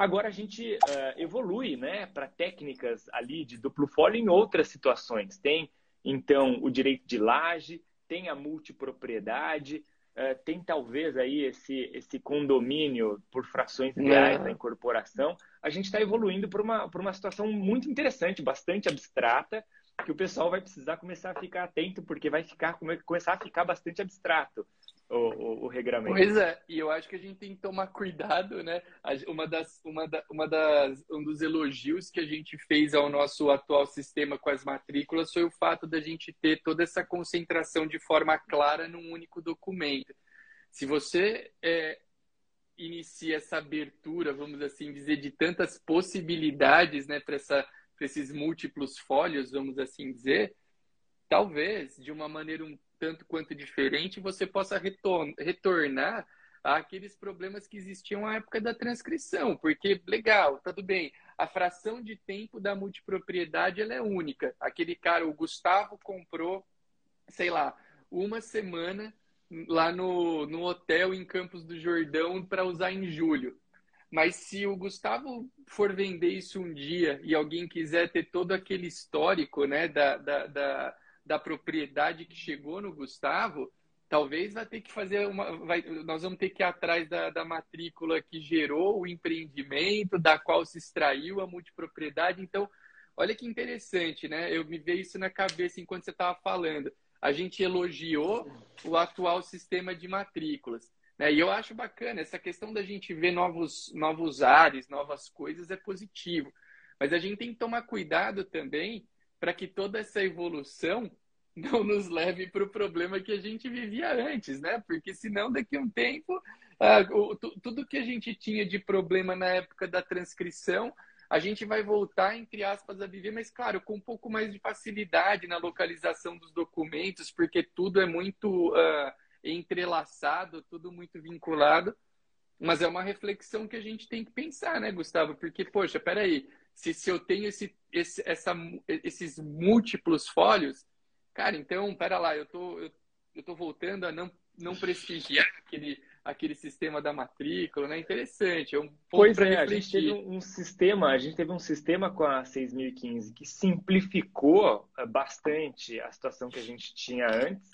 Agora a gente uh, evolui né, para técnicas ali de duplo folio em outras situações. Tem, então, o direito de laje, tem a multipropriedade, uh, tem talvez aí esse, esse condomínio por frações reais da incorporação. A gente está evoluindo para uma, uma situação muito interessante, bastante abstrata, que o pessoal vai precisar começar a ficar atento, porque vai ficar, começar a ficar bastante abstrato o, o, o, regramento. Pois é, e eu acho que a gente tem que tomar cuidado, né? Uma das, uma, da, uma das, um dos elogios que a gente fez ao nosso atual sistema com as matrículas foi o fato da gente ter toda essa concentração de forma clara num único documento. Se você é, inicia essa abertura, vamos assim dizer, de tantas possibilidades, né, para esses múltiplos folhos, vamos assim dizer, talvez de uma maneira um tanto quanto diferente, você possa retornar àqueles problemas que existiam na época da transcrição, porque legal, tudo bem, a fração de tempo da multipropriedade ela é única. Aquele cara, o Gustavo comprou, sei lá, uma semana lá no, no hotel em Campos do Jordão para usar em julho. Mas se o Gustavo for vender isso um dia e alguém quiser ter todo aquele histórico né, da, da, da da propriedade que chegou no Gustavo, talvez vai ter que fazer uma. Vai, nós vamos ter que ir atrás da, da matrícula que gerou o empreendimento, da qual se extraiu a multipropriedade. Então, olha que interessante, né? Eu me veio isso na cabeça enquanto você estava falando. A gente elogiou o atual sistema de matrículas. Né? E eu acho bacana, essa questão da gente ver novos, novos ares, novas coisas é positivo. Mas a gente tem que tomar cuidado também para que toda essa evolução não nos leve para o problema que a gente vivia antes, né? Porque senão daqui a um tempo ah, o, tudo que a gente tinha de problema na época da transcrição a gente vai voltar, entre aspas, a viver, mas claro, com um pouco mais de facilidade na localização dos documentos, porque tudo é muito uh, entrelaçado, tudo muito vinculado. Mas é uma reflexão que a gente tem que pensar, né, Gustavo? Porque, poxa, peraí, se, se eu tenho esse, esse, essa, esses múltiplos fólios, cara, então, pera lá, eu tô, eu, eu tô voltando a não, não prestigiar aquele, aquele sistema da matrícula, né? Interessante, é um Pois é, a gente teve um sistema, a gente teve um sistema com a 6015 que simplificou eh, bastante a situação que a gente tinha antes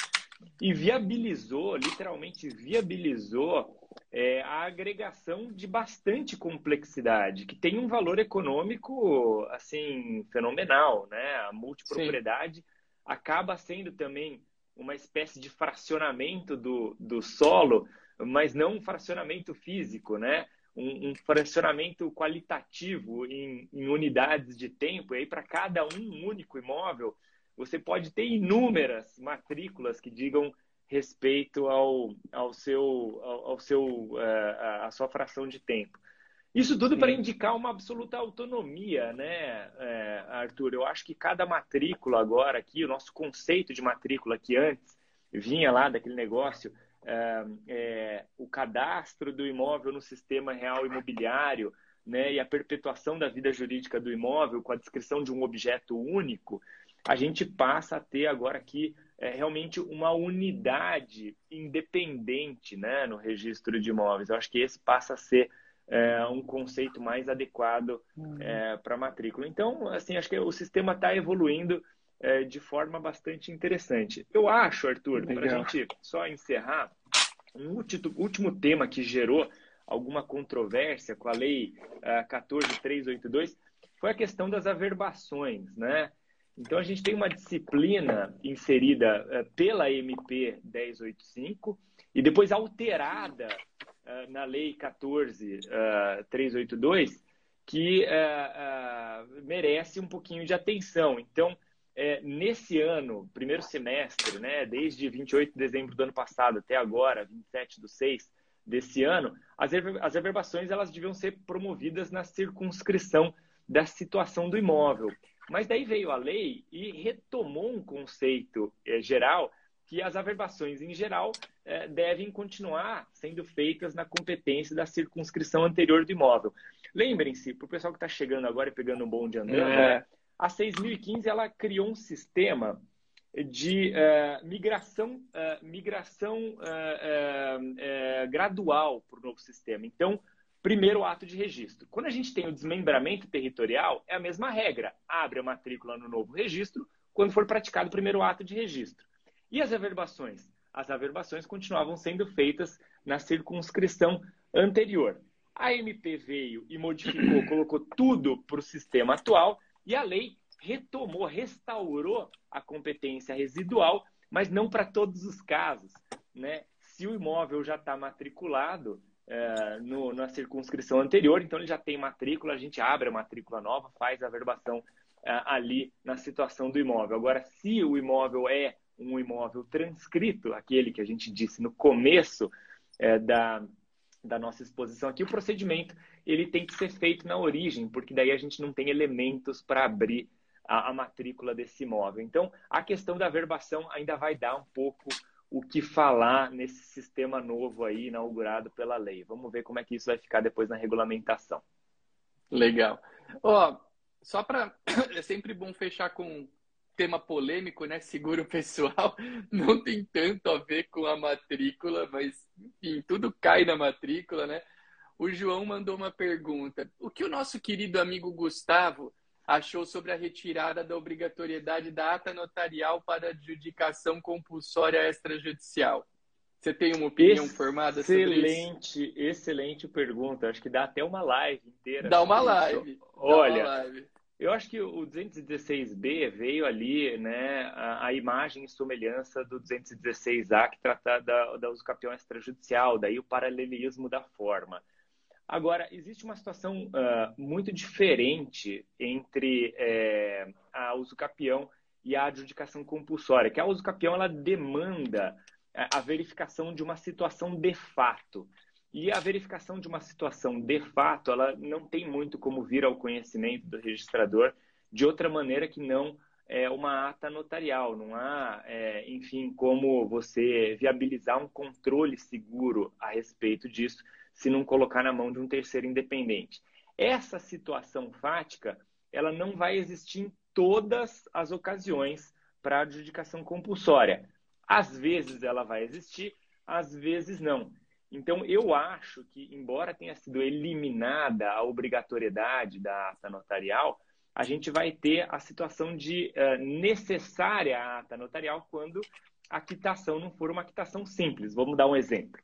e viabilizou, literalmente viabilizou é, a agregação de bastante complexidade, que tem um valor econômico assim fenomenal, né? A multipropriedade Sim. acaba sendo também uma espécie de fracionamento do, do solo, mas não um fracionamento físico, né? Um, um fracionamento qualitativo em, em, unidades de tempo. E aí, para cada um único imóvel, você pode ter inúmeras matrículas que digam respeito ao, ao seu, ao, ao seu, uh, a sua fração de tempo. Isso tudo para indicar uma absoluta autonomia, né, é, Arthur? Eu acho que cada matrícula agora aqui, o nosso conceito de matrícula que antes vinha lá daquele negócio, é, é, o cadastro do imóvel no sistema real imobiliário, né, e a perpetuação da vida jurídica do imóvel com a descrição de um objeto único, a gente passa a ter agora aqui é, realmente uma unidade independente né, no registro de imóveis. Eu acho que esse passa a ser é, um conceito mais adequado uhum. é, para a matrícula. Então, assim, acho que o sistema está evoluindo é, de forma bastante interessante. Eu acho, Arthur, para a gente só encerrar, um último tema que gerou alguma controvérsia com a lei uh, 14382 foi a questão das averbações, né? Então, a gente tem uma disciplina inserida uh, pela MP 1085 e depois alterada uh, na Lei 14382, que uh, merece um pouquinho de atenção. Então, nesse ano, primeiro semestre, né, desde 28 de dezembro do ano passado até agora, 27 do 6 desse ano, as, as averbações elas deviam ser promovidas na circunscrição da situação do imóvel. Mas daí veio a lei e retomou um conceito é, geral que as averbações, em geral, é, devem continuar sendo feitas na competência da circunscrição anterior do imóvel. Lembrem-se, para o pessoal que está chegando agora e pegando um bonde andando, é. a 6015 ela criou um sistema de uh, migração, uh, migração uh, gradual para o novo sistema. Então, Primeiro ato de registro. Quando a gente tem o desmembramento territorial, é a mesma regra. Abre a matrícula no novo registro quando for praticado o primeiro ato de registro. E as averbações? As averbações continuavam sendo feitas na circunscrição anterior. A MP veio e modificou, colocou tudo para o sistema atual e a lei retomou, restaurou a competência residual, mas não para todos os casos. Né? Se o imóvel já está matriculado, é, no, na circunscrição anterior, então ele já tem matrícula, a gente abre a matrícula nova, faz a verbação é, ali na situação do imóvel. Agora, se o imóvel é um imóvel transcrito, aquele que a gente disse no começo é, da, da nossa exposição aqui, o procedimento ele tem que ser feito na origem, porque daí a gente não tem elementos para abrir a, a matrícula desse imóvel. Então, a questão da verbação ainda vai dar um pouco o que falar nesse sistema novo aí inaugurado pela lei. Vamos ver como é que isso vai ficar depois na regulamentação. Legal. Ó, oh, só para é sempre bom fechar com tema polêmico, né? Seguro pessoal não tem tanto a ver com a matrícula, mas enfim, tudo cai na matrícula, né? O João mandou uma pergunta: o que o nosso querido amigo Gustavo achou sobre a retirada da obrigatoriedade da ata notarial para adjudicação compulsória extrajudicial. Você tem uma opinião Excelente, formada sobre isso? Excelente, excelente pergunta. Acho que dá até uma live inteira. Dá uma live. Olha, uma live. eu acho que o 216B veio ali, né, a, a imagem e semelhança do 216A que trata da, da uso capião extrajudicial, daí o paralelismo da forma. Agora, existe uma situação uh, muito diferente entre é, a usucapião e a adjudicação compulsória, que a usucapião ela demanda é, a verificação de uma situação de fato. E a verificação de uma situação de fato, ela não tem muito como vir ao conhecimento do registrador de outra maneira que não é, uma ata notarial. Não há, é, enfim, como você viabilizar um controle seguro a respeito disso se não colocar na mão de um terceiro independente. Essa situação fática, ela não vai existir em todas as ocasiões para adjudicação compulsória. Às vezes ela vai existir, às vezes não. Então, eu acho que, embora tenha sido eliminada a obrigatoriedade da ata notarial, a gente vai ter a situação de uh, necessária ata notarial quando a quitação não for uma quitação simples. Vamos dar um exemplo.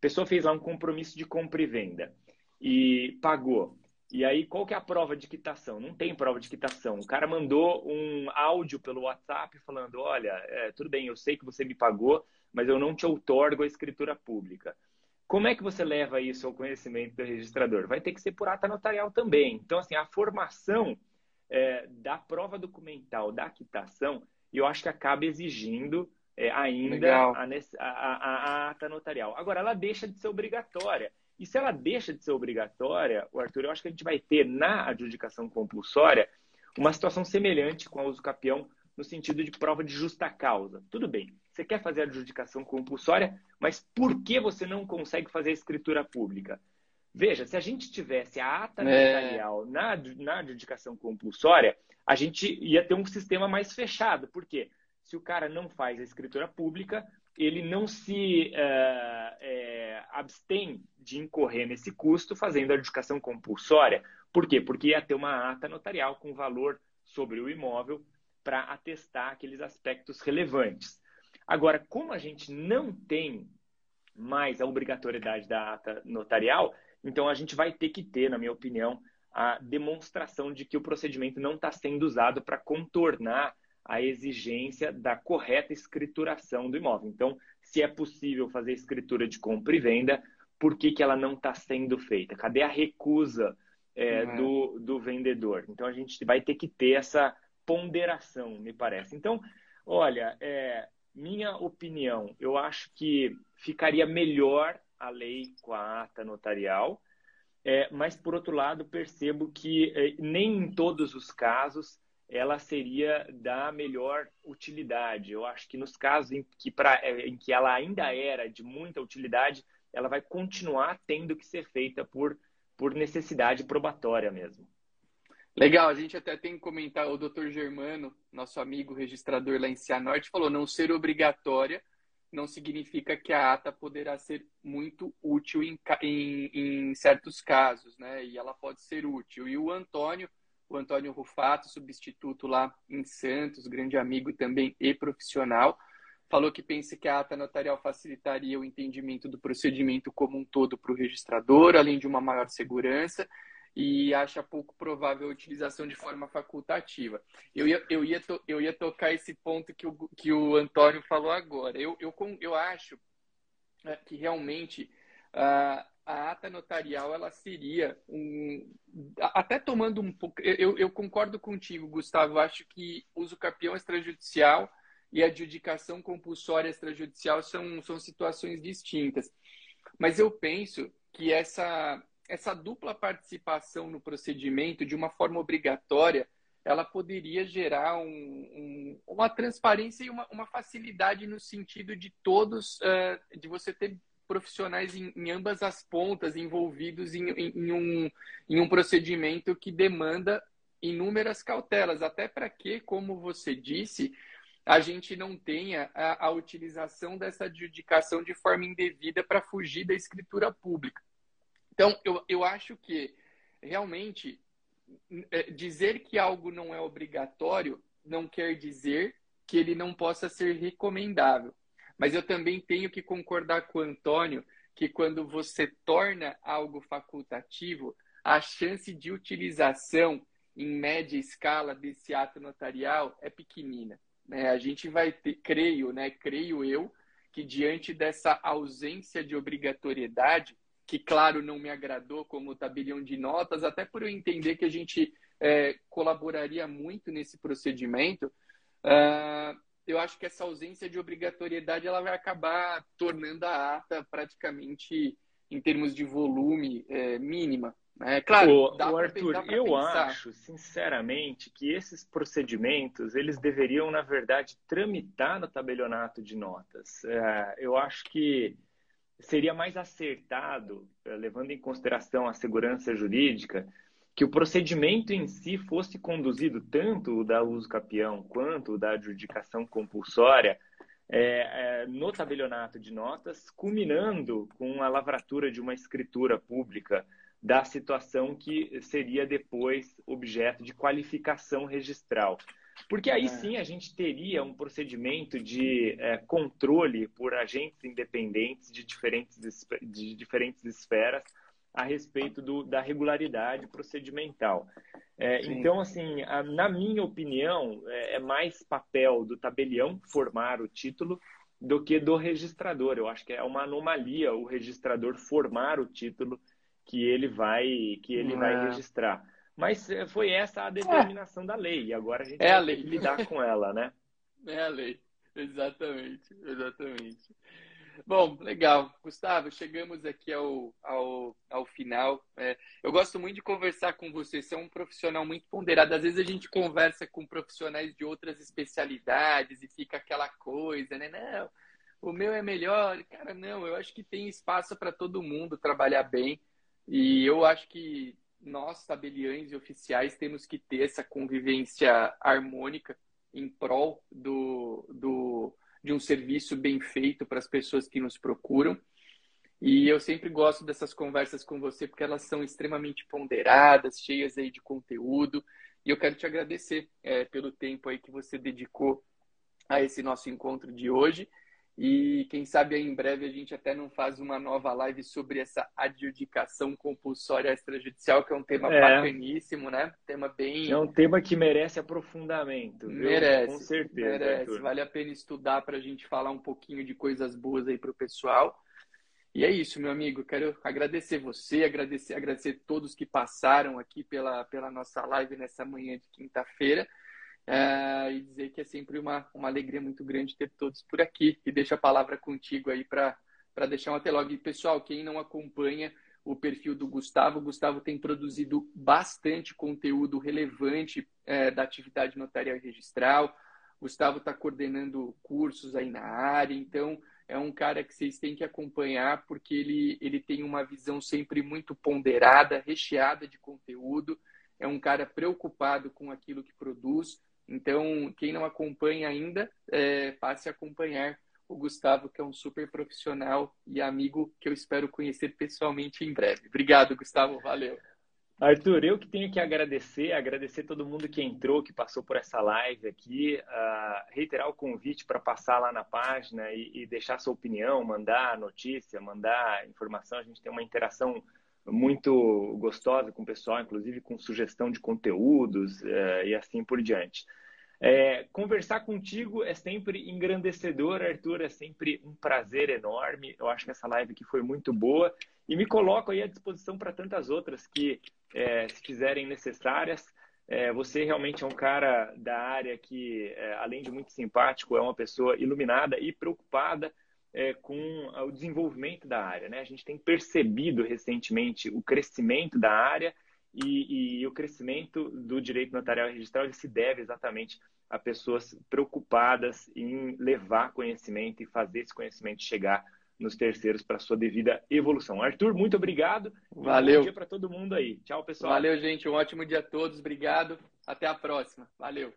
Pessoa fez lá um compromisso de compra e venda e pagou. E aí, qual que é a prova de quitação? Não tem prova de quitação. O cara mandou um áudio pelo WhatsApp falando: olha, é, tudo bem, eu sei que você me pagou, mas eu não te outorgo a escritura pública. Como é que você leva isso ao conhecimento do registrador? Vai ter que ser por ata notarial também. Então, assim, a formação é, da prova documental da quitação, eu acho que acaba exigindo é, ainda a, a, ata notarial. Agora, ela deixa de ser obrigatória. E se ela deixa de ser obrigatória, o Arthur, eu acho que a gente vai ter na adjudicação compulsória uma situação semelhante com a uso capião no sentido de prova de justa causa. Tudo bem, você quer fazer a adjudicação compulsória, mas por que você não consegue fazer a escritura pública? Veja, se a gente tivesse a ata é. notarial na, na adjudicação compulsória, a gente ia ter um sistema mais fechado. Por quê? Se o cara não faz a escritura pública, ele não se é, abstém de incorrer nesse custo fazendo a adjudicação compulsória. Por quê? Porque ia ter uma ata notarial com valor sobre o imóvel para atestar aqueles aspectos relevantes. Agora, como a gente não tem mais a obrigatoriedade da ata notarial, então a gente vai ter que ter, na minha opinião, a demonstração de que o procedimento não está sendo usado para contornar a exigência da correta escrituração do imóvel. Então, se é possível fazer escritura de compra e venda, por que, que ela não está sendo feita? Cadê a recusa é, uhum. do, do vendedor? Então, a gente vai ter que ter essa ponderação, me parece. Então, olha, é, minha opinião, eu acho que ficaria melhor a lei com a ata notarial, é, mas, por outro lado, percebo que é, nem em todos os casos ela seria da melhor utilidade. Eu acho que nos casos em que, pra, é, em que ela ainda era de muita utilidade, ela vai continuar tendo que ser feita por, por necessidade probatória mesmo. Legal, a gente até tem que comentar, o doutor Germano, nosso amigo registrador lá em Cianorte, falou não ser obrigatória não significa que a ata poderá ser muito útil em, em, em certos casos, né? E ela pode ser útil. E o Antônio, o Antônio Rufato, substituto lá em Santos, grande amigo também e profissional, falou que pensa que a ata notarial facilitaria o entendimento do procedimento como um todo para o registrador, além de uma maior segurança, e acha pouco provável a utilização de forma facultativa. Eu ia, eu ia, to, eu ia tocar esse ponto que o, que o Antônio falou agora. Eu, eu, eu acho é, que realmente uh, a ata notarial ela seria um até tomando um pouco eu, eu concordo contigo Gustavo acho que uso capião extrajudicial e adjudicação compulsória extrajudicial são, são situações distintas. Mas eu penso que essa essa dupla participação no procedimento de uma forma obrigatória ela poderia gerar um, um, uma transparência e uma, uma, facilidade no sentido de todos, uh, de você ter profissionais em, em, ambas as pontas envolvidos em, em, em, um, em um procedimento que demanda inúmeras cautelas, até para que, como você disse, a gente não tenha a, a utilização dessa adjudicação de forma indevida para fugir da escritura pública. Então, eu, eu acho que realmente é, dizer que algo não é obrigatório não quer dizer que ele não possa ser recomendável. Mas eu também tenho que concordar com o Antônio que quando você torna algo facultativo, a chance de utilização em média escala desse ato notarial é pequenina. Né? A gente vai ter, creio, né, creio eu, que diante dessa ausência de obrigatoriedade, que, claro, não me agradou como tabelião de notas, até por eu entender que a gente é, colaboraria muito nesse procedimento, uh, eu acho que essa ausência de obrigatoriedade ela vai acabar tornando a ata praticamente, em termos de volume, é, mínima. É claro, o, o Arthur, eu pensar. acho, sinceramente, que esses procedimentos eles deveriam, na verdade, tramitar no tabelionato de notas. É, eu acho que seria mais acertado, eh, levando em consideração a segurança jurídica, que o procedimento em si fosse conduzido tanto o da uso capião quanto o da adjudicação compulsória é, é, no tabelionato de notas, culminando com a lavratura de uma escritura pública da situação que seria depois objeto de qualificação registral. Porque aí é. sim a gente teria um procedimento de é, controle por agentes independentes de diferentes, de diferentes esferas a respeito do, da regularidade procedimental. É, então, assim, a, na minha opinião, é, é, mais papel do tabelião formar o título do que do registrador. Eu acho que é uma anomalia o registrador formar o título que ele vai que ele vai é. registrar. Mas é, foi essa a determinação da lei e agora a gente é vai lidar com ela, né? É a lei, exatamente, exatamente. Bom, legal. Gustavo, chegamos aqui ao, ao, ao final. É, eu gosto muito de conversar com você. Você é um profissional muito ponderado. Às vezes a gente conversa com profissionais de outras especialidades e fica aquela coisa, né? Não, o meu é melhor. Cara, não, eu acho que tem espaço para todo mundo trabalhar bem. E eu acho que nós, tabeliães e oficiais, temos que ter essa convivência harmônica em prol do, do de um serviço bem feito para as pessoas que nos procuram. E eu sempre gosto dessas conversas com você porque elas são extremamente ponderadas, cheias aí de conteúdo. E eu quero te agradecer é, pelo tempo aí que você dedicou a esse nosso encontro de hoje. E quem sabe aí em breve a gente até não faz uma nova live sobre essa adjudicação compulsória extrajudicial, que é um tema é. bacaníssimo, né? Tema bem. É um tema que merece aprofundamento. Viu? Merece. Com certeza. Merece. Arthur. Vale a pena estudar para a gente falar um pouquinho de coisas boas aí para o pessoal. E é isso, meu amigo. Quero agradecer você, agradecer, agradecer todos que passaram aqui pela, pela nossa live nessa manhã de quinta-feira. É, e dizer que é sempre uma, uma alegria muito grande ter todos por aqui. E deixo a palavra contigo aí para deixar um até logo. E, pessoal, quem não acompanha o perfil do Gustavo, o Gustavo tem produzido bastante conteúdo relevante é, da atividade notarial e registral. O Gustavo está coordenando cursos aí na área, então é um cara que vocês têm que acompanhar porque ele, ele tem uma visão sempre muito ponderada, recheada de conteúdo. É um cara preocupado com aquilo que produz, então, quem não acompanha ainda, é, passe a acompanhar o Gustavo, que é um super profissional e amigo que eu espero conhecer pessoalmente em breve. Obrigado, Gustavo. Valeu. Arthur, eu que tenho que agradecer, agradecer todo mundo que entrou, que passou por essa live aqui, uh, reiterar o convite para passar lá na página e, e, deixar sua opinião, mandar notícia, mandar informação. A gente tem uma interação muito gostosa com o pessoal, inclusive com sugestão de conteúdos uh, e assim por diante. É, conversar contigo é sempre engrandecedor, Arthur, é sempre um prazer enorme. Eu acho que essa live aqui foi muito boa e me coloco aí à disposição para tantas outras que, é, se fizerem necessárias. É, você realmente é um cara da área que, é, além de muito simpático, é uma pessoa iluminada e preocupada é, com o desenvolvimento da área. Né? A gente tem percebido recentemente o crescimento da área e, e, o crescimento do direito notarial e registral se deve exatamente a pessoas preocupadas em levar conhecimento e fazer esse conhecimento chegar nos terceiros para sua devida evolução. Arthur, muito obrigado. Valeu. Um bom dia para todo mundo aí. Tchau, pessoal. Valeu, gente. Um ótimo dia a todos. Obrigado. Até a próxima. Valeu.